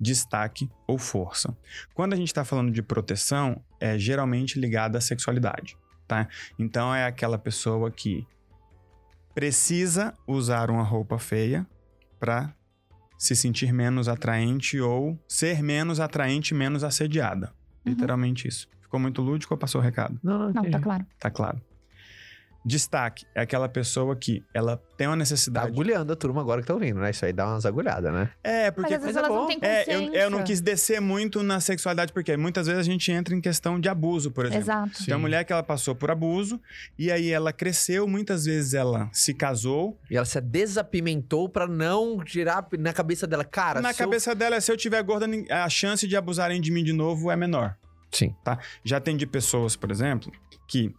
destaque ou força. Quando a gente está falando de proteção, é geralmente ligada à sexualidade, tá? Então é aquela pessoa que precisa usar uma roupa feia para se sentir menos atraente ou ser menos atraente, menos assediada. Uhum. Literalmente isso. Ficou muito lúdico ou passou o recado? Não, não, Não, tá claro. Tá claro. Destaque é aquela pessoa que ela tem uma Tá necessidade. agulhando a turma agora que tá ouvindo, né? Isso aí dá umas agulhadas, né? É, porque Mas às vezes coisa elas boa. não têm É, eu, eu não quis descer muito na sexualidade, porque muitas vezes a gente entra em questão de abuso, por exemplo. Exato. Tem uma mulher que ela passou por abuso, e aí ela cresceu, muitas vezes ela se casou. E ela se desapimentou pra não girar na cabeça dela. Cara, Na se eu- cabeça dela, se eu tiver gorda, a chance de abusarem de mim de novo é menor. Sim. Já atendi pessoas, por exemplo, que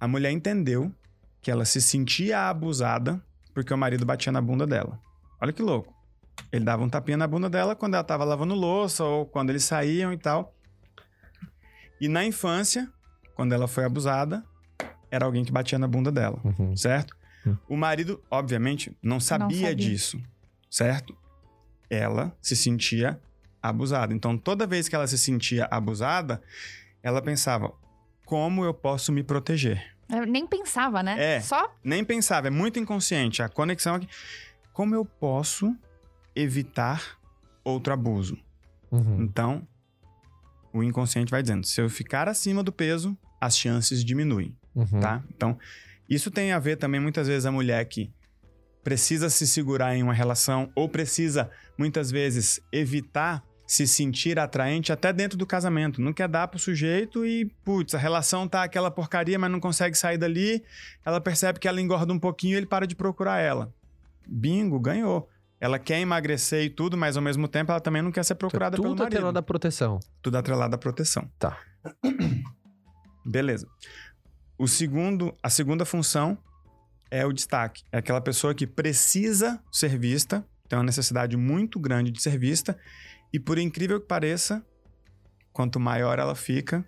a mulher entendeu que ela se sentia abusada porque o marido batia na bunda dela. Olha que louco. Ele dava um tapinha na bunda dela quando ela tava lavando louça ou quando eles saíam e tal. E na infância, quando ela foi abusada, era alguém que batia na bunda dela, Uhum. certo? Hum. O marido, obviamente, não sabia, sabia. disso, certo? Ela se sentia abusada. Então, toda vez que ela se sentia abusada, ela pensava: como eu posso me proteger? Eu nem pensava, né? É. Só Nem pensava, é muito inconsciente. A conexão aqui. Como eu posso evitar outro abuso? Uhum. Então, o inconsciente vai dizendo: se eu ficar acima do peso, as chances diminuem, Uhum. tá? Então, isso tem a ver também muitas vezes a mulher que precisa se segurar em uma relação ou precisa muitas vezes evitar se sentir atraente até dentro do casamento. Não quer dar pro sujeito e, putz, a relação tá aquela porcaria, mas não consegue sair dali. Ela percebe que ela engorda um pouquinho e ele para de procurar ela. Bingo, ganhou. Ela quer emagrecer e tudo, mas ao mesmo tempo ela também não quer ser procurada pelo Tudo marido. atrelado à proteção. Tudo atrelado à proteção. Tá. Beleza. O segundo, a segunda função é o destaque. É aquela pessoa que precisa ser vista, tem uma necessidade muito grande de ser vista, e por incrível que pareça, quanto maior ela fica,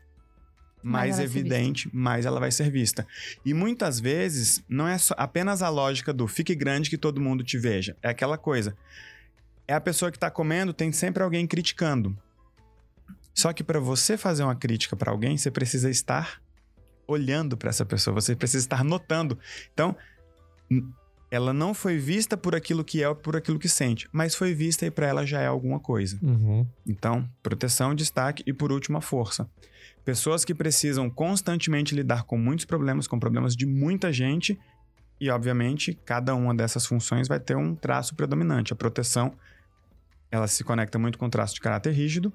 mais, ser evidente, mais ela vai ser vista. E muitas vezes não é só apenas a lógica do fique grande que todo mundo te veja. É aquela coisa. É a pessoa que está comendo, tem sempre alguém criticando. Só que para você fazer uma crítica para alguém, você precisa estar olhando para essa pessoa, você precisa estar notando. Então, ela não foi vista por aquilo que é ou por aquilo que sente, mas foi vista e para ela já é alguma coisa. Uhum. Então, proteção, destaque e, por último, a força. Pessoas que precisam constantemente lidar com muitos problemas, com problemas de muita gente, e, obviamente, cada uma dessas funções vai ter um traço predominante. A proteção, ela se conecta muito com o traço de caráter rígido,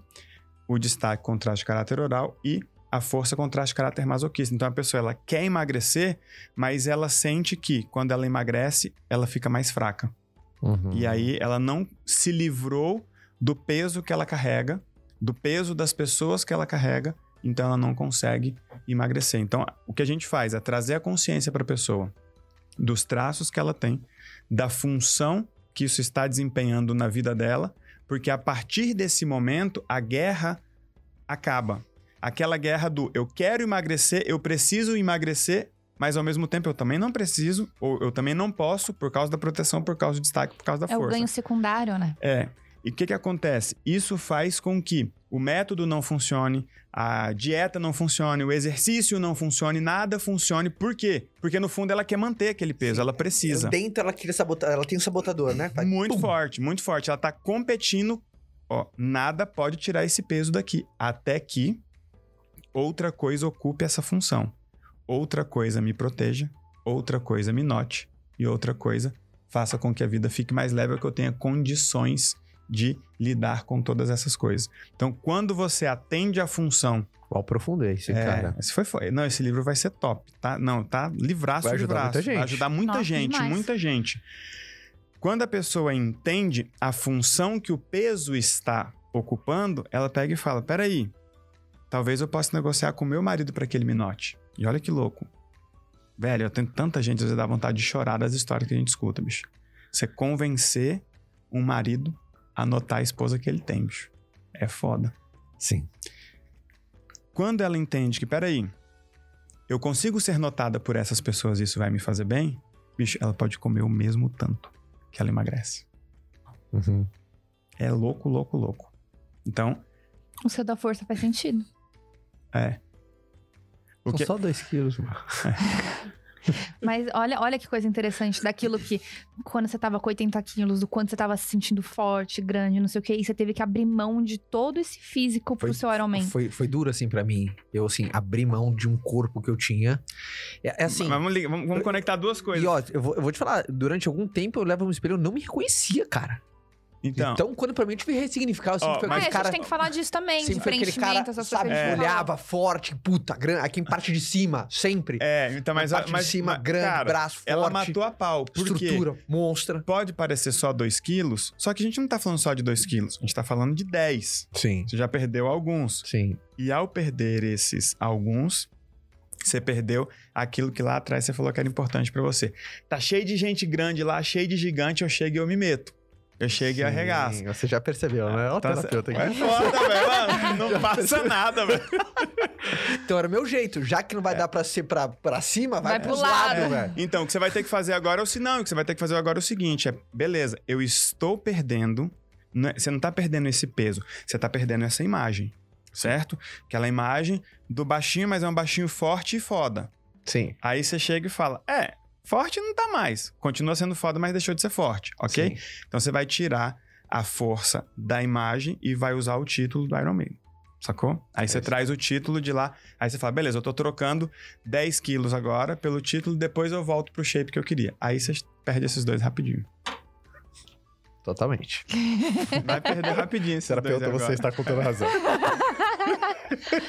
o destaque com o traço de caráter oral e a força o de caráter masoquista. Então, a pessoa, ela quer emagrecer, mas ela sente que, quando ela emagrece, ela fica mais fraca. Uhum. E aí ela não se livrou do peso que ela carrega, do peso das pessoas que ela carrega, então ela não consegue emagrecer. Então, o que a gente faz é trazer a consciência para a pessoa dos traços que ela tem, da função que isso está desempenhando na vida dela, porque a partir desse momento a guerra acaba. Aquela guerra do eu quero emagrecer, eu preciso emagrecer, mas ao mesmo tempo eu também não preciso, ou eu também não posso, por causa da proteção, por causa do destaque, por causa da É o força. ganho secundário, né? É. E o que, que acontece? Isso faz com que o método não funcione, a dieta não funcione, o exercício não funcione, nada funcione. Por quê? Porque no fundo ela quer manter aquele peso, ela precisa. Dentro ela queria sabotar, ela tem um sabotador, né? Muito pum. forte, muito forte. Ela tá competindo. Ó, nada pode tirar esse peso daqui. Até que outra coisa ocupe essa função. Outra coisa me proteja, outra coisa me note e outra coisa faça com que a vida fique mais leve, que eu tenha condições de lidar com todas essas coisas. Então, quando você atende a função Eu aprofundei esse é, cara. esse foi, foi. Não, esse livro vai ser top, tá? Não, tá livraço, Vai ajudar livraço. muita gente. Vai ajudar muita Nossa, gente, demais. muita gente. Quando a pessoa entende a função que o peso está ocupando, ela pega e fala: peraí, talvez eu possa negociar com meu marido para que ele me note. E olha que louco. Velho, eu tenho tanta gente, às vezes dá vontade de chorar das histórias que a gente escuta, bicho. Você convencer um marido a notar a esposa que ele tem, bicho. É foda. Sim. Quando ela entende que, peraí, eu consigo ser notada por essas pessoas e isso vai me fazer bem, bicho, ela pode comer o mesmo tanto que ela emagrece. Uhum. É louco, louco, louco. Então, O seu da força faz sentido. É. O São que... só dois quilos, mano. Mas olha, olha que coisa interessante daquilo que quando você tava com 80 quilos, do quanto você tava se sentindo forte, grande, não sei o que, e você teve que abrir mão de todo esse físico Foi- pro seu Iron Man. Foi, foi duro, assim, pra mim. Eu, assim, abri mão de um corpo que eu tinha. É, é assim... Mas vamos, ligar- vamos- vamos conectar duas coisas. E ó, eu vou, eu vou te falar, durante algum tempo eu levo no espelho, eu não me reconhecia, cara. Então, Então, quando pra mim eu tive ressignificar, eu sempre Ó, fui Ah, aquele a cara... gente tem que falar disso também, de Sempre foi aquele preenchimento, cara, essas coisas que a gente falou. olhava forte, puta, grande, aqui em parte de cima, sempre. é, então, mas, Na parte mas de cima, mas, grande, cara, braço forte, ela matou a pau. Por quê? estrutura, monstra. Pode parecer só 2 quilos, só que a gente não tá falando só de 2 quilos, a gente tá falando de 10. Sim, Você já perdeu alguns. sim. E ao perder esses alguns, você perdeu aquilo que lá atrás você falou que era importante pra você. Tá cheio de gente grande lá, cheio de gigante, eu chego e eu me meto. Eu chego e Sim, arregaço. Você já percebeu, né? Olha o Tá terapeuta É aqui. foda, velho. Não passa nada, velho. Então era o meu jeito. Já que não vai dar pra ser pra, pra cima, vai, Vai pro lado. velho. Então, o que você vai ter que fazer agora é o sinal. O que você vai ter que fazer agora é o seguinte: é, beleza, eu estou perdendo. não é- você não tá perdendo esse peso, você tá perdendo essa imagem. Certo? Aquela imagem do baixinho, mas é um baixinho forte e foda. Sim. Aí você chega e fala: É, forte não tá mais. Continua sendo foda, mas deixou de ser forte, ok? Sim. Então você vai tirar a força da imagem e vai usar o título do Iron Man. Sacou? Aí você isso. traz o título de lá. Aí você fala, beleza, eu tô trocando 10 quilos agora pelo título, depois eu volto pro shape que eu queria. Aí você perde esses dois rapidinho. Totalmente. Vai perder rapidinho dois agora. está com toda razão.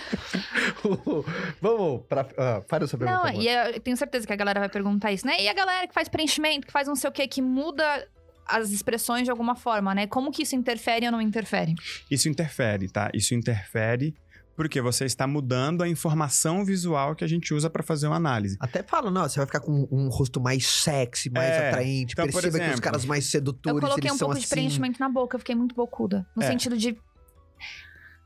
Vamos pra. Ah, para a sua pergunta. Não, amor. e eu tenho certeza que a galera vai perguntar isso, né? E a galera que faz preenchimento, que faz não sei o quê, que muda as expressões de alguma forma, né? Como que isso interfere ou não interfere? Isso interfere, tá? Isso interfere porque você está mudando a informação visual que a gente usa para fazer uma análise. Até fala, não, você vai ficar com um rosto mais sexy, mais É, atraente. então, Perceba que os exemplo, caras mais Eu sedutores, coloquei eles um são pouco de assim. preenchimento na boca, eu fiquei muito bocuda. No É. sentido de.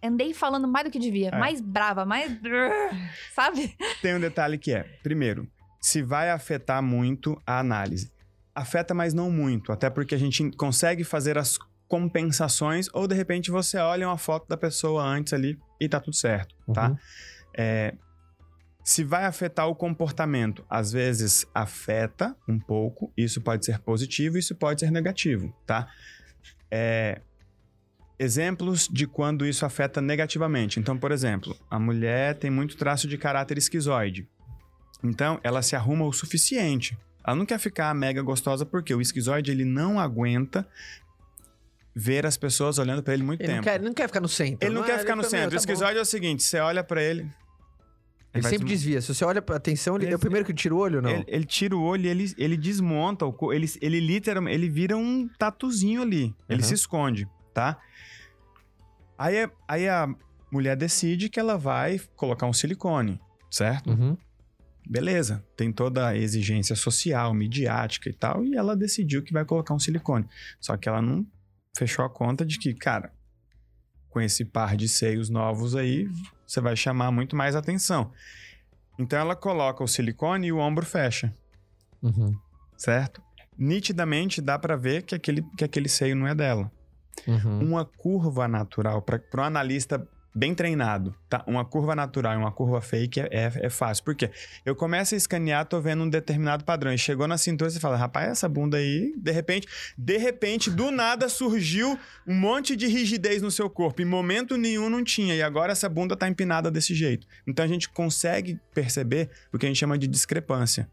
Andei falando mais do que devia. É. Mais brava, mais. Sabe? Tem um detalhe que é, primeiro, se vai afetar muito a análise. Afeta, mas não muito, até porque a gente consegue fazer as compensações ou de repente você olha uma foto da pessoa antes ali e tá tudo certo, tá? Uhum. É, se vai afetar o comportamento, às vezes afeta um pouco, isso pode ser positivo, isso pode ser negativo, tá? É, exemplos de quando isso afeta negativamente. Então, por exemplo, a mulher tem muito traço de caráter esquizoide. Então, ela se arruma o suficiente. Ela não quer ficar mega gostosa porque o esquizoide ele não aguenta ver as pessoas olhando pra ele muito Ele tempo. não quer, ele não quer ficar no centro. Ele não quer ficar no meu, centro. tá o esquizoide é o seguinte: você olha pra ele. bom. Ele vai sempre se- desvia. Se você olha pra atenção, ele, é o Ele- primeiro que tira o olho, não? Ele, ele tira o olho e ele, ele desmonta o ele, ele literalmente ele vira um tatuzinho ali. Ele Uhum. se esconde, tá? Aí, é- aí a mulher decide que ela vai colocar um silicone, certo? Uhum. Beleza, tem toda a exigência social, midiática e tal, e ela decidiu que vai colocar um silicone. Só que ela não fechou a conta de que, cara, com esse par de seios novos aí, você vai chamar muito mais atenção. Então ela coloca o silicone e o ombro fecha, Uhum. certo? Nitidamente dá pra ver que aquele, que aquele seio não é dela. Uhum. Uma curva natural, para um analista bem treinado, tá? Uma curva natural e uma curva fake é, é, é fácil. Por quê? Eu começo a escanear, tô vendo um determinado padrão. E chegou na cintura, você fala, rapaz, essa bunda aí, de repente, de repente, do nada surgiu um monte de rigidez no seu corpo. Em momento nenhum não tinha. E agora essa bunda tá empinada desse jeito. Então a gente consegue perceber o que a gente chama de discrepância.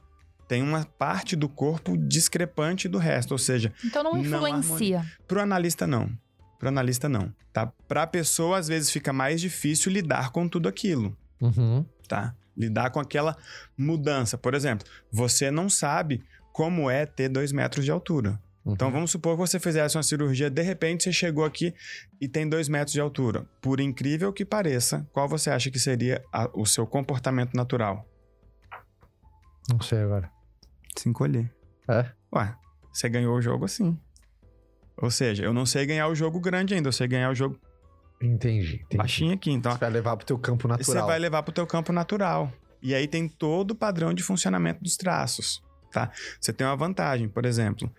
Tem uma parte do corpo discrepante do resto, ou seja, Então não influencia. Pro analista, não. Pro analista, não. Tá? Pra pessoa, às vezes, fica mais difícil lidar com tudo aquilo, Uhum. tá? Lidar com aquela mudança. Por exemplo, você não sabe como é ter dois metros de altura. Uhum. Então, vamos supor que você fizesse uma cirurgia, de repente você chegou aqui e tem dois metros de altura. Por incrível que pareça, qual você acha que seria a- o seu comportamento natural? Não sei agora. Se encolher. É? Ué, você ganhou o jogo assim. Ou seja, eu não sei ganhar o jogo grande ainda, eu sei ganhar o jogo Entendi. entendi. baixinho aqui. Então, Você vai levar pro teu campo você natural. vai levar pro teu campo natural. E aí tem todo o padrão de funcionamento dos traços, tá? Você tem uma vantagem, por exemplo,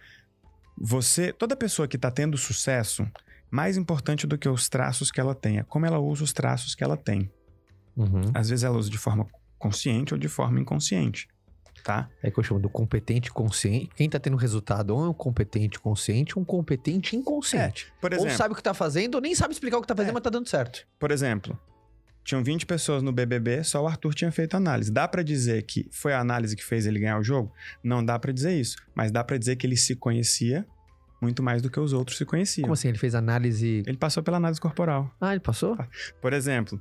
você, toda pessoa que tá tendo sucesso, mais importante do que os traços que ela tem, é como ela usa os traços que ela tem. Uhum. Às vezes ela usa de forma consciente ou de forma inconsciente, tá? É que eu chamo do competente consciente. Quem tá tendo resultado ou é um competente consciente ou um competente inconsciente. Por ou exemplo, sabe o que tá fazendo ou nem sabe explicar o que tá fazendo, É. mas tá dando certo. por exemplo, tinham 20 pessoas no BBB, só o Arthur tinha feito análise. Dá pra dizer que foi a análise que fez ele ganhar o jogo? Não dá pra dizer isso, mas dá pra dizer que ele se conhecia muito mais do que os outros se conheciam. Como assim? Ele fez análise. Ele passou pela análise corporal. Ah, ele passou? Por exemplo,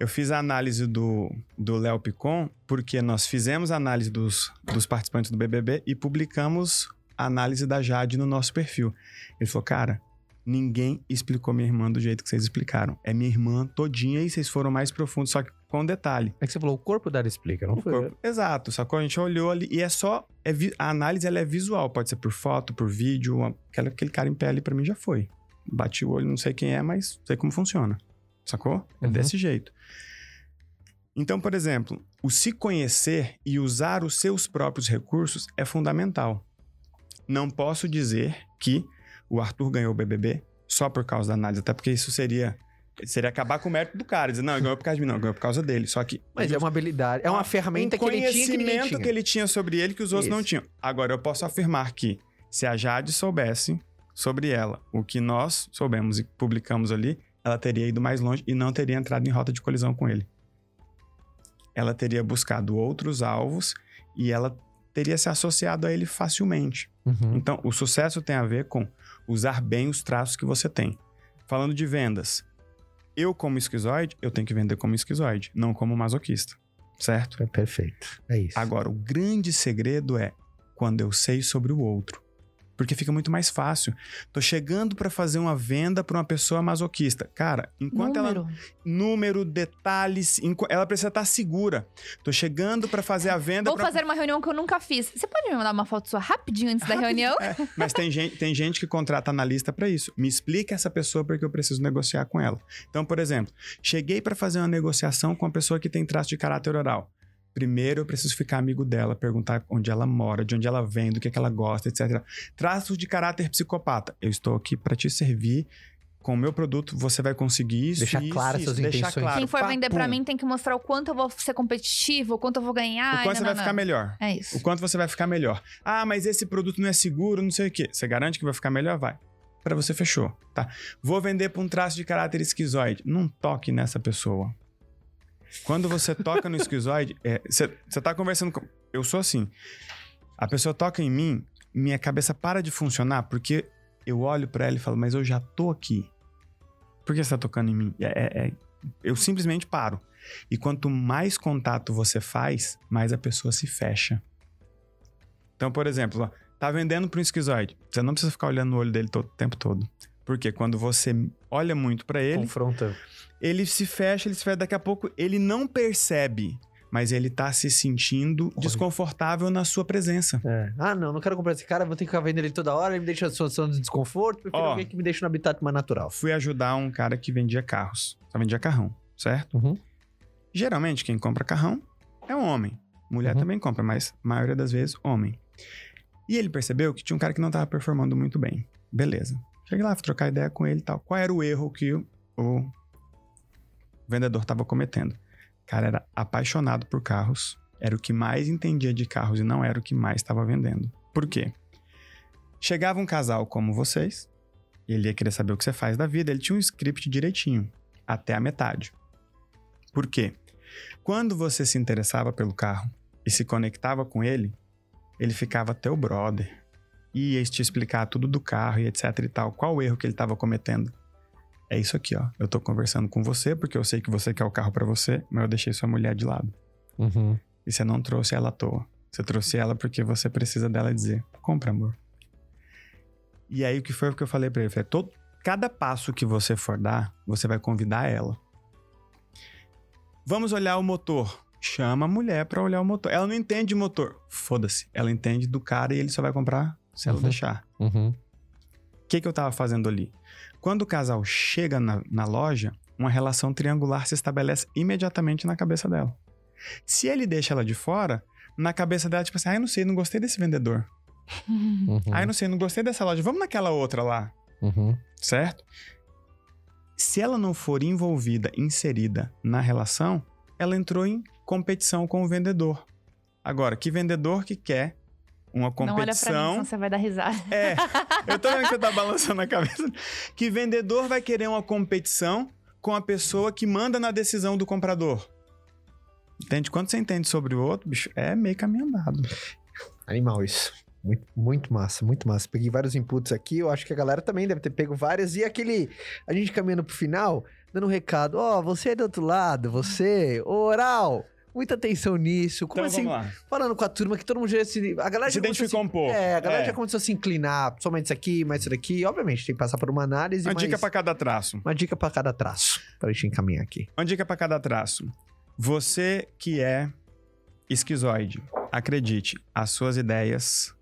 eu fiz a análise do do Léo Picon porque nós fizemos a análise dos, dos participantes do BBB e publicamos a análise da Jade no nosso perfil. Ele falou, cara, ninguém explicou minha irmã do jeito que vocês explicaram. É minha irmã todinha e vocês foram mais profundos, só que com um detalhe. É que você falou, o corpo dela explica, não O foi? corpo- Exato, só que a gente olhou ali e é só. é a análise ela é visual, pode ser por foto, por vídeo. uma- aquela- aquele cara em pé ali pra mim já foi. Bati o olho, não sei quem é, mas sei como funciona. Sacou? É Uhum. desse jeito. Então, por exemplo, o se conhecer e usar os seus próprios recursos é fundamental. Não posso dizer que o Arthur ganhou o BBB só por causa da análise, até porque isso seria. Seria acabar com o mérito do cara, dizer, não, ele ganhou por causa de mim, não, ganhou por causa dele. Só que. Mas é uma habilidade, é uma um ferramenta que ele tinha que conhecimento tinha. que ele tinha sobre ele que os outros não Isso. tinham. Agora, eu posso afirmar que se a Jade soubesse sobre ela o que nós soubemos e publicamos ali, ela teria ido mais longe e não teria entrado em rota de colisão com ele. Ela teria buscado outros alvos e ela teria se associado a ele facilmente. Uhum. Então, o sucesso tem a ver com usar bem os traços que você tem. Falando de vendas, eu como esquizoide, eu tenho que vender como esquizoide, não como masoquista, certo? É perfeito. É isso. Agora, o grande segredo é quando eu sei sobre o outro. Porque fica muito mais fácil. Tô chegando para fazer uma venda para uma pessoa masoquista. Cara, enquanto Número. ela número, detalhes, ela precisa estar segura. Tô chegando para fazer a venda Vou pra- fazer uma reunião que eu nunca fiz. Você pode me mandar uma foto sua rapidinho antes da reunião? É, mas tem gente, tem gente que contrata analista para isso. Me explica essa pessoa porque eu preciso negociar com ela. Então, por exemplo, cheguei para fazer uma negociação com uma pessoa que tem traço de caráter oral. Primeiro eu preciso ficar amigo dela, perguntar onde ela mora, de onde ela vem, do que, que ela gosta, etc. Traços de caráter psicopata. Eu estou aqui para te servir. Com o meu produto, você vai conseguir isso. Deixar isso, claras isso, suas deixar intenções. claro. Quem for vender pra Papum. mim tem que mostrar o quanto eu vou ser competitivo, o quanto eu vou ganhar. O quanto você vai nananã. ficar melhor. É isso. O quanto você vai ficar melhor. Ah, mas esse produto não é seguro, não sei o quê. Você garante que vai ficar melhor? Vai. Pra você fechou, tá? Vou vender pra um traço de caráter esquizoide. Não toque nessa pessoa. Quando você toca no esquizoide, é, você você tá conversando com. Eu sou assim. A pessoa toca em mim, minha cabeça para de funcionar porque eu olho pra ela e falo, mas eu já tô aqui. Por que você tá tocando em mim? É- é- é- eu simplesmente paro. E quanto mais contato você faz, mais a pessoa se fecha. Então, por exemplo, ó, tá vendendo para um esquizoide. Você não precisa ficar olhando no olho dele todo, o tempo todo. Porque quando você olha muito para ele, Confronta. ele se fecha, ele se fecha. Daqui a pouco ele não percebe, mas ele tá se sentindo Olha. desconfortável na sua presença. É. Ah, não, não quero comprar esse cara, vou ter que ficar vendo ele toda hora, ele me deixa em situação de desconforto, prefiro Ó. alguém que me deixe no habitat mais natural. Fui ajudar um cara que vendia carros. Só vendia carrão, certo? Uhum. Geralmente, quem compra carrão é um homem. Mulher Uhum. também compra, mas a maioria das vezes, homem. E ele percebeu que tinha um cara que não estava performando muito bem. Beleza. Cheguei lá, fui trocar ideia com ele e tal. Qual era o erro que o, vendedor estava cometendo? O cara era apaixonado por carros, era o que mais entendia de carros e não era o que mais estava vendendo. Por quê? Chegava um casal como vocês, ele ia querer saber o que você faz da vida, ele tinha um script direitinho, até a metade. Por quê? Quando você se interessava pelo carro e se conectava com ele, ele ficava teu brother. Ia te explicar tudo do carro e etc e tal. Qual o erro que ele estava cometendo? É isso aqui, ó. Eu tô conversando com você porque eu sei que você quer o carro pra você, mas eu deixei sua mulher de lado. Uhum. E você não trouxe ela à toa. Você trouxe ela porque você precisa dela dizer: compra, amor. E aí o que foi o que eu falei pra ele? Eu falei, todo, cada passo que você for dar, você vai convidar ela. Vamos olhar o motor. Chama a mulher pra olhar o motor. Ela não entende de motor. Foda-se. Ela entende do cara e ele só vai comprar se ela Uhum. deixar. Uhum. O que, que eu tava fazendo ali? Quando o casal chega na, na loja, uma relação triangular se estabelece imediatamente na cabeça dela. Se ele deixa ela de fora, na cabeça dela, tipo assim, ah, eu não sei, não gostei desse vendedor. Uhum. Ah, eu não sei, não gostei dessa loja. Vamos naquela outra lá, Uhum. certo? Se ela não for envolvida, inserida na relação, ela entrou em competição com o vendedor. Agora, que vendedor que quer uma Não olha pra mim, competição senão você vai dar risada. é, eu tô vendo que você tá balançando a cabeça. Que vendedor vai querer uma competição com a pessoa que manda na decisão do comprador. Entende? Quando você entende sobre o outro, bicho, é meio caminho andado. Animal isso. Muito, muito massa, muito massa. Peguei vários inputs aqui, eu acho que a galera também deve ter pego várias. E aquele, a gente caminhando pro final, dando um recado. Ó, você é do outro lado, você, oral. Muita atenção nisso. Como Então assim? vamos lá. Falando com a turma que todo mundo já se. A galera Se já começou a identificou um pouco. É, a galera É. já começou a se inclinar, somente isso aqui, mais isso daqui. Obviamente, tem que passar por uma análise. Uma dica pra cada traço. uma dica pra cada traço. Pra gente encaminhar aqui. Uma dica pra cada traço. Você que é esquizoide, acredite, as suas ideias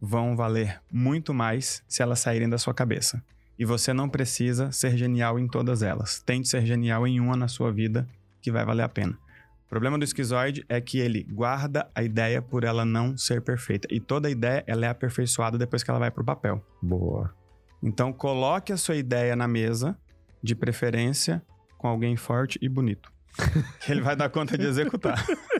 vão valer muito mais se elas saírem da sua cabeça. E você não precisa ser genial em todas elas. Tente ser genial em uma na sua vida que vai valer a pena. O problema do esquizoide é que ele guarda a ideia por ela não ser perfeita. E toda ideia ela é aperfeiçoada depois que ela vai pro papel. Boa. Então coloque a sua ideia na mesa, de preferência com alguém forte e bonito. que ele vai dar conta de executar.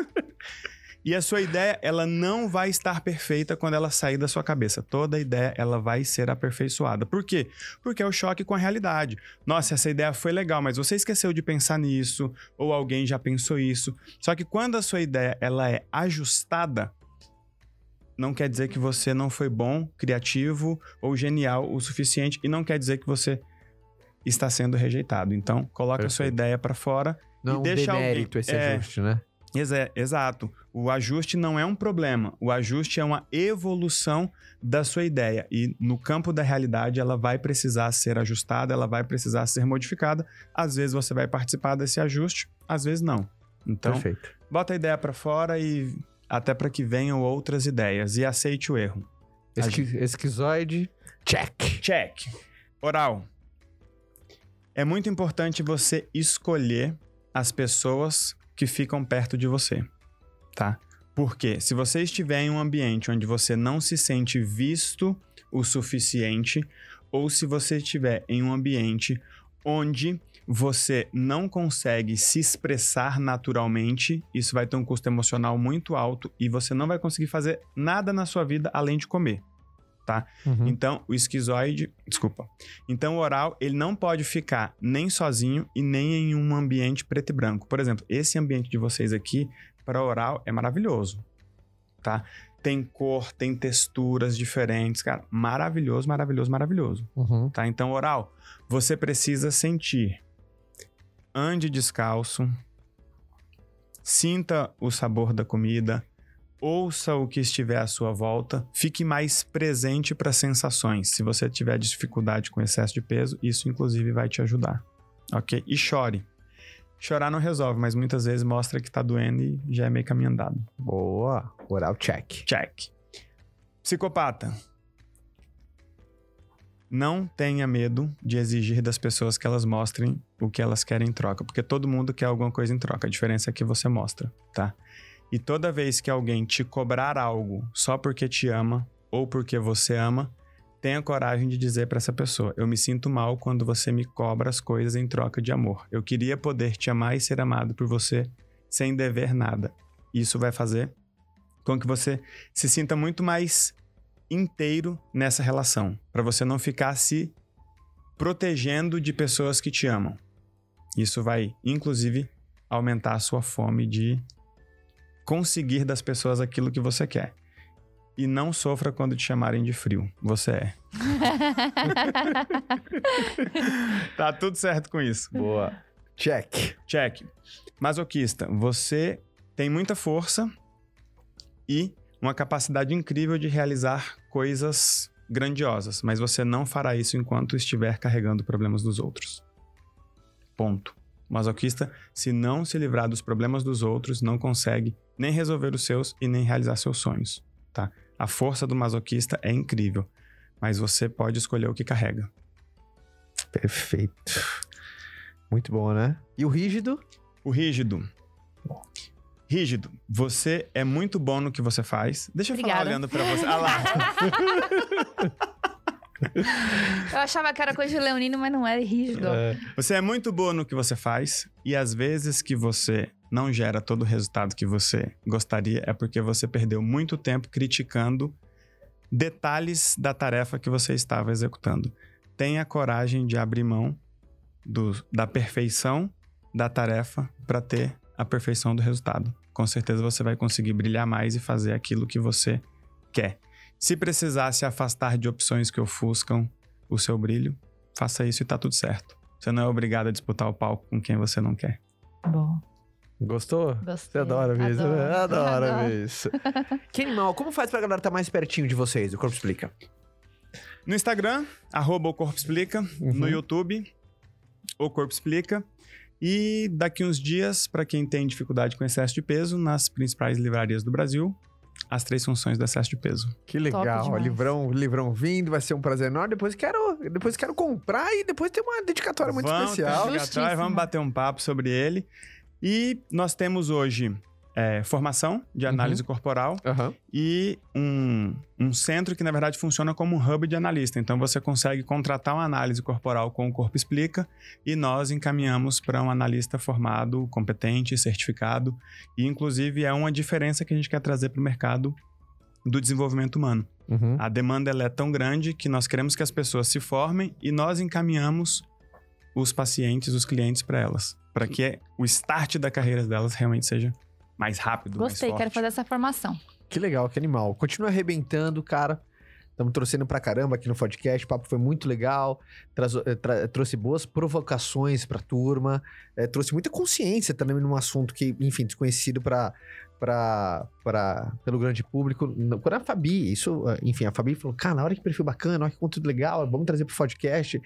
e a sua ideia, ela não vai estar perfeita quando ela sair da sua cabeça. Toda ideia, ela vai ser aperfeiçoada. Por quê? Porque é o choque com a realidade. Nossa, essa ideia foi legal, mas você esqueceu de pensar nisso, ou alguém já pensou isso. Só que quando a sua ideia, ela é ajustada, não quer dizer que você não foi bom, criativo ou genial o suficiente e não quer dizer que você está sendo rejeitado. Então, coloca a sua Perfeito. ideia para fora Não E um deixa alguém- esse é. ajuste, né? Exa- Exato. O ajuste não é um problema. O ajuste é uma evolução da sua ideia. E no campo da realidade, ela vai precisar ser ajustada, ela vai precisar ser modificada. Às vezes você vai participar desse ajuste, às vezes não. Então, Perfeito. bota a ideia para fora e até para que venham outras ideias e aceite o erro. Esqui esquizoide, check. Check. Oral. É muito importante você escolher as pessoas que ficam perto de você, tá? Porque se você estiver em um ambiente onde você não se sente visto o suficiente, ou se você estiver em um ambiente onde você não consegue se expressar naturalmente, isso vai ter um custo emocional muito alto e você não vai conseguir fazer nada na sua vida além de comer. Uhum. Então, o esquizoide, desculpa. Então, o oral, ele não pode ficar nem sozinho e nem em um ambiente preto e branco. Por exemplo, esse ambiente de vocês aqui, para oral, é maravilhoso, tá? Tem cor, tem texturas diferentes, cara. Maravilhoso, maravilhoso, maravilhoso, Uhum. tá? Então, oral, você precisa sentir. Ande descalço. Sinta o sabor da comida ouça o que estiver à sua volta, fique mais presente para as sensações. Se você tiver dificuldade com excesso de peso, isso inclusive vai te ajudar, ok? E chore. Chorar não resolve, mas muitas vezes mostra que tá doendo e já é meio caminho andado. Boa. Oral check. Check. Psicopata. Não tenha medo de exigir das pessoas que elas mostrem o que elas querem em troca, porque todo mundo quer alguma coisa em troca. A diferença é que você mostra, tá? E toda vez que alguém te cobrar algo só porque te ama ou porque você ama, tenha coragem de dizer para essa pessoa: Eu me sinto mal quando você me cobra as coisas em troca de amor. Eu queria poder te amar e ser amado por você sem dever nada. Isso vai fazer com que você se sinta muito mais inteiro nessa relação, para você não ficar se protegendo de pessoas que te amam. Isso vai, inclusive, aumentar a sua fome de conseguir das pessoas aquilo que você quer. E não sofra quando te chamarem de frio. Você é. Tá tudo certo com isso. Boa. Check. Check. Masoquista, você tem muita força e uma capacidade incrível de realizar coisas grandiosas, mas você não fará isso enquanto estiver carregando problemas dos outros. Ponto. O masoquista, se não se livrar dos problemas dos outros, não consegue nem resolver os seus e nem realizar seus sonhos, tá? A força do masoquista é incrível, mas você pode escolher o que carrega. Perfeito. Muito bom, né? E o rígido? O rígido. Rígido, você é muito bom no que você faz. Deixa eu falar Obrigada. olhando pra você. Ah lá. Eu achava que era coisa de leonino, mas não era rígido. Você é muito boa no que você faz e às vezes que você não gera todo o resultado que você gostaria é porque você perdeu muito tempo criticando detalhes da tarefa que você estava executando. Tenha coragem de abrir mão do- da perfeição da tarefa para ter a perfeição do resultado. Com certeza você vai conseguir brilhar mais e fazer aquilo que você quer. Se precisar se afastar de opções que ofuscam o seu brilho, faça isso e tá tudo certo. Você não é obrigado a disputar o palco com quem você não quer. Bom, Gostou? gostei. Você adora ver isso, né? Adoro. Adora Adoro. ver isso. que animal, como faz pra galera estar mais pertinho de vocês? O Corpo Explica. No Instagram, arroba o Corpo Explica. Uhum. No YouTube, o Corpo Explica. E daqui uns dias, para quem tem dificuldade com excesso de peso, nas principais livrarias do Brasil, as três funções do excesso de peso. Que legal. Livrão, livrão vindo, vai ser um prazer enorme. Depois quero, depois quero comprar e depois ter uma dedicatória muito vamos especial. um dedicatório, Vamos bater um papo sobre ele. E nós temos hoje é, formação de análise corporal Aham. e um, um centro que, na verdade, funciona como um hub de analista. Então, você consegue contratar uma análise corporal com o Corpo Explica e nós encaminhamos para um analista formado, competente, certificado. E, inclusive, é uma diferença que a gente quer trazer para o mercado do desenvolvimento humano. Uhum. A demanda é tão grande que nós queremos que as pessoas se formem e nós encaminhamos os pacientes, os clientes para elas, para que o start da carreira delas realmente seja mais rápido, Gostei, mais quero fazer essa formação. Que legal, que animal. Continua arrebentando, cara. Estamos torcendo pra caramba aqui no podcast. O papo foi muito legal. traz- eh, tra- trouxe boas provocações pra turma. eh, trouxe muita consciência também num assunto que, enfim, desconhecido pra, pra, pra, pelo grande público. Não, Quando a Fabi, isso, eh, enfim, a Fabi falou: cara, olha que perfil bacana, olha que conteúdo legal, vamos trazer pro podcast.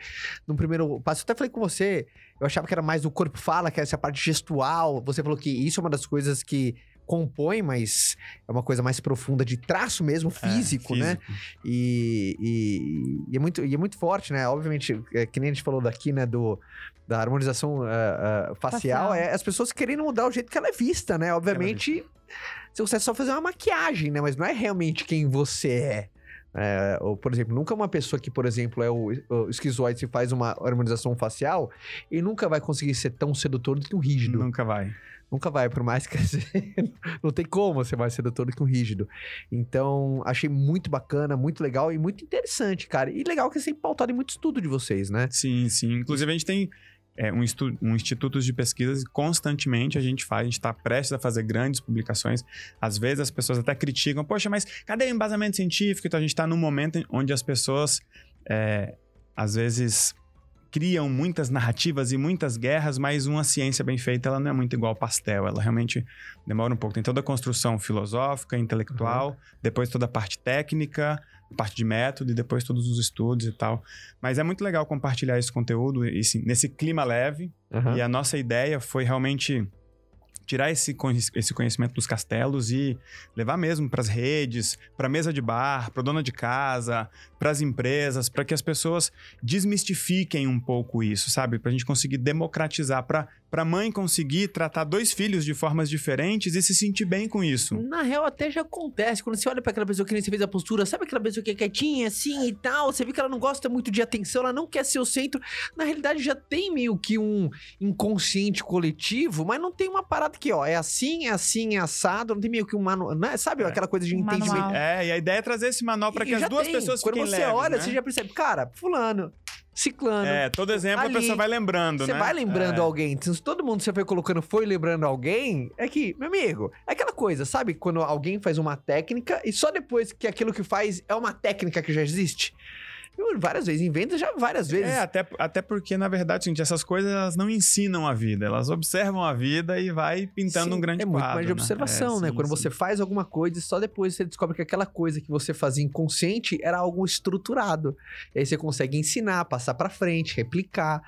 No primeiro passo, eu até falei com você, eu achava que era mais do corpo fala, que é essa parte gestual. Você falou que isso é uma das coisas que compõe, mas é uma coisa mais profunda de traço mesmo, É, físico, né? E, e- e é muito, e é muito forte, né? Obviamente, é, que nem a gente falou daqui, né? Do, da harmonização ah, ah, facial, Facial. é as pessoas querendo mudar o jeito que ela é vista, né? Obviamente, você consegue só fazer uma maquiagem, né? Mas não é realmente quem você é. É, ou, por exemplo, nunca uma pessoa que, por exemplo, é o, o esquizoide se faz uma harmonização facial e nunca vai conseguir ser tão sedutor do que um rígido. Nunca vai. Nunca vai, por mais que não tem como ser mais sedutor do que um rígido. Então, achei muito bacana, muito legal e muito interessante, cara. E legal que é sempre pautado em muito estudo de vocês, né? Sim, sim. Inclusive, a gente tem é, um, um instituto de pesquisas e constantemente a gente faz, a gente está prestes a fazer grandes publicações. Às vezes as pessoas até criticam, poxa, mas cadê o embasamento científico? Então a gente está num momento onde as pessoas, é, às vezes, criam muitas narrativas e muitas guerras, mas uma ciência bem feita, ela não é muito igual ao pastel. Ela realmente demora um pouco. Tem toda a construção filosófica, intelectual, depois toda a parte técnica, parte de método e depois todos os estudos e tal. Mas é muito legal compartilhar esse conteúdo esse, nesse clima leve. Aham. E a nossa ideia foi realmente tirar esse, esse conhecimento dos castelos e levar mesmo para as redes, para mesa de bar, para dona de casa, para as empresas, para que as pessoas desmistifiquem um pouco isso, sabe? Para a gente conseguir democratizar, para a mãe conseguir tratar dois filhos de formas diferentes e se sentir bem com isso. Na real, até já acontece. Quando você olha pra aquela pessoa que nem você fez a postura, sabe aquela pessoa que é quietinha, assim e tal? Você vê que ela não gosta muito de atenção, ela não quer ser o centro. Na realidade, já tem meio que um inconsciente coletivo, mas não tem uma parada que, ó, é assim, é assim, é assado, não tem meio que um manual. Né? Sabe É. aquela coisa de Um entendimento? manual. É, e a ideia é trazer esse manual para que as duas tem. pessoas Quando fiquem você leves, olha, né? você já percebe, cara, fulano, ciclano. É, todo exemplo Ali, a pessoa vai lembrando, Você né? vai lembrando É. alguém. Se todo mundo que você foi colocando foi lembrando alguém, é que, meu amigo, é aquela coisa, sabe? Quando alguém faz uma técnica e só depois que aquilo que faz é uma técnica que já existe. Várias vezes, em vendas já várias vezes. É, até, até porque, na verdade, gente, essas coisas elas não ensinam a vida, elas observam a vida e vai pintando Sim, um grande É muito quadro. mais de né? observação, É, né? sim, Quando sim. você faz alguma coisa e só depois você descobre que aquela coisa que você fazia inconsciente era algo estruturado. E aí você consegue ensinar, passar pra frente, replicar.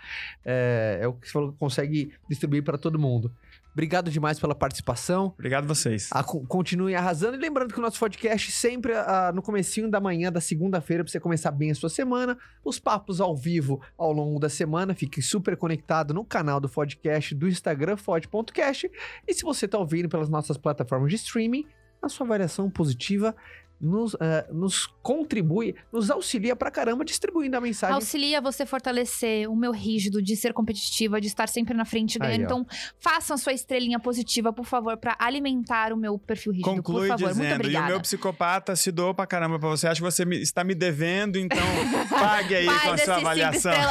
É, é o que você falou, consegue distribuir pra todo mundo. Obrigado demais pela participação. Obrigado a vocês. A- co- continue arrasando. E lembrando que o nosso podcast sempre ah, no comecinho da manhã da segunda-feira, para você começar bem a sua semana. Os papos ao vivo ao longo da semana. Fique super conectado no canal do podcast do Instagram, fod.cast. E se você está ouvindo pelas nossas plataformas de streaming, a sua avaliação positiva nos, ah, nos contribui, nos auxilia pra caramba distribuindo a mensagem. Auxilia você fortalecer o meu rígido de ser competitiva, de estar sempre na frente ganhando. ó. Então, façam sua estrelinha positiva, por favor, pra alimentar o meu perfil rígido. Conclui por favor, muito dizendo, e o obrigada. meu psicopata se doou pra caramba pra você. Acho que você me- está me devendo, então pague aí com a sua avaliação.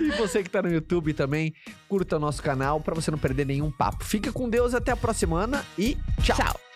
E você que tá no YouTube também, curta o nosso canal para você não perder nenhum papo. Fica com Deus até a próxima semana e tchau. Tchau.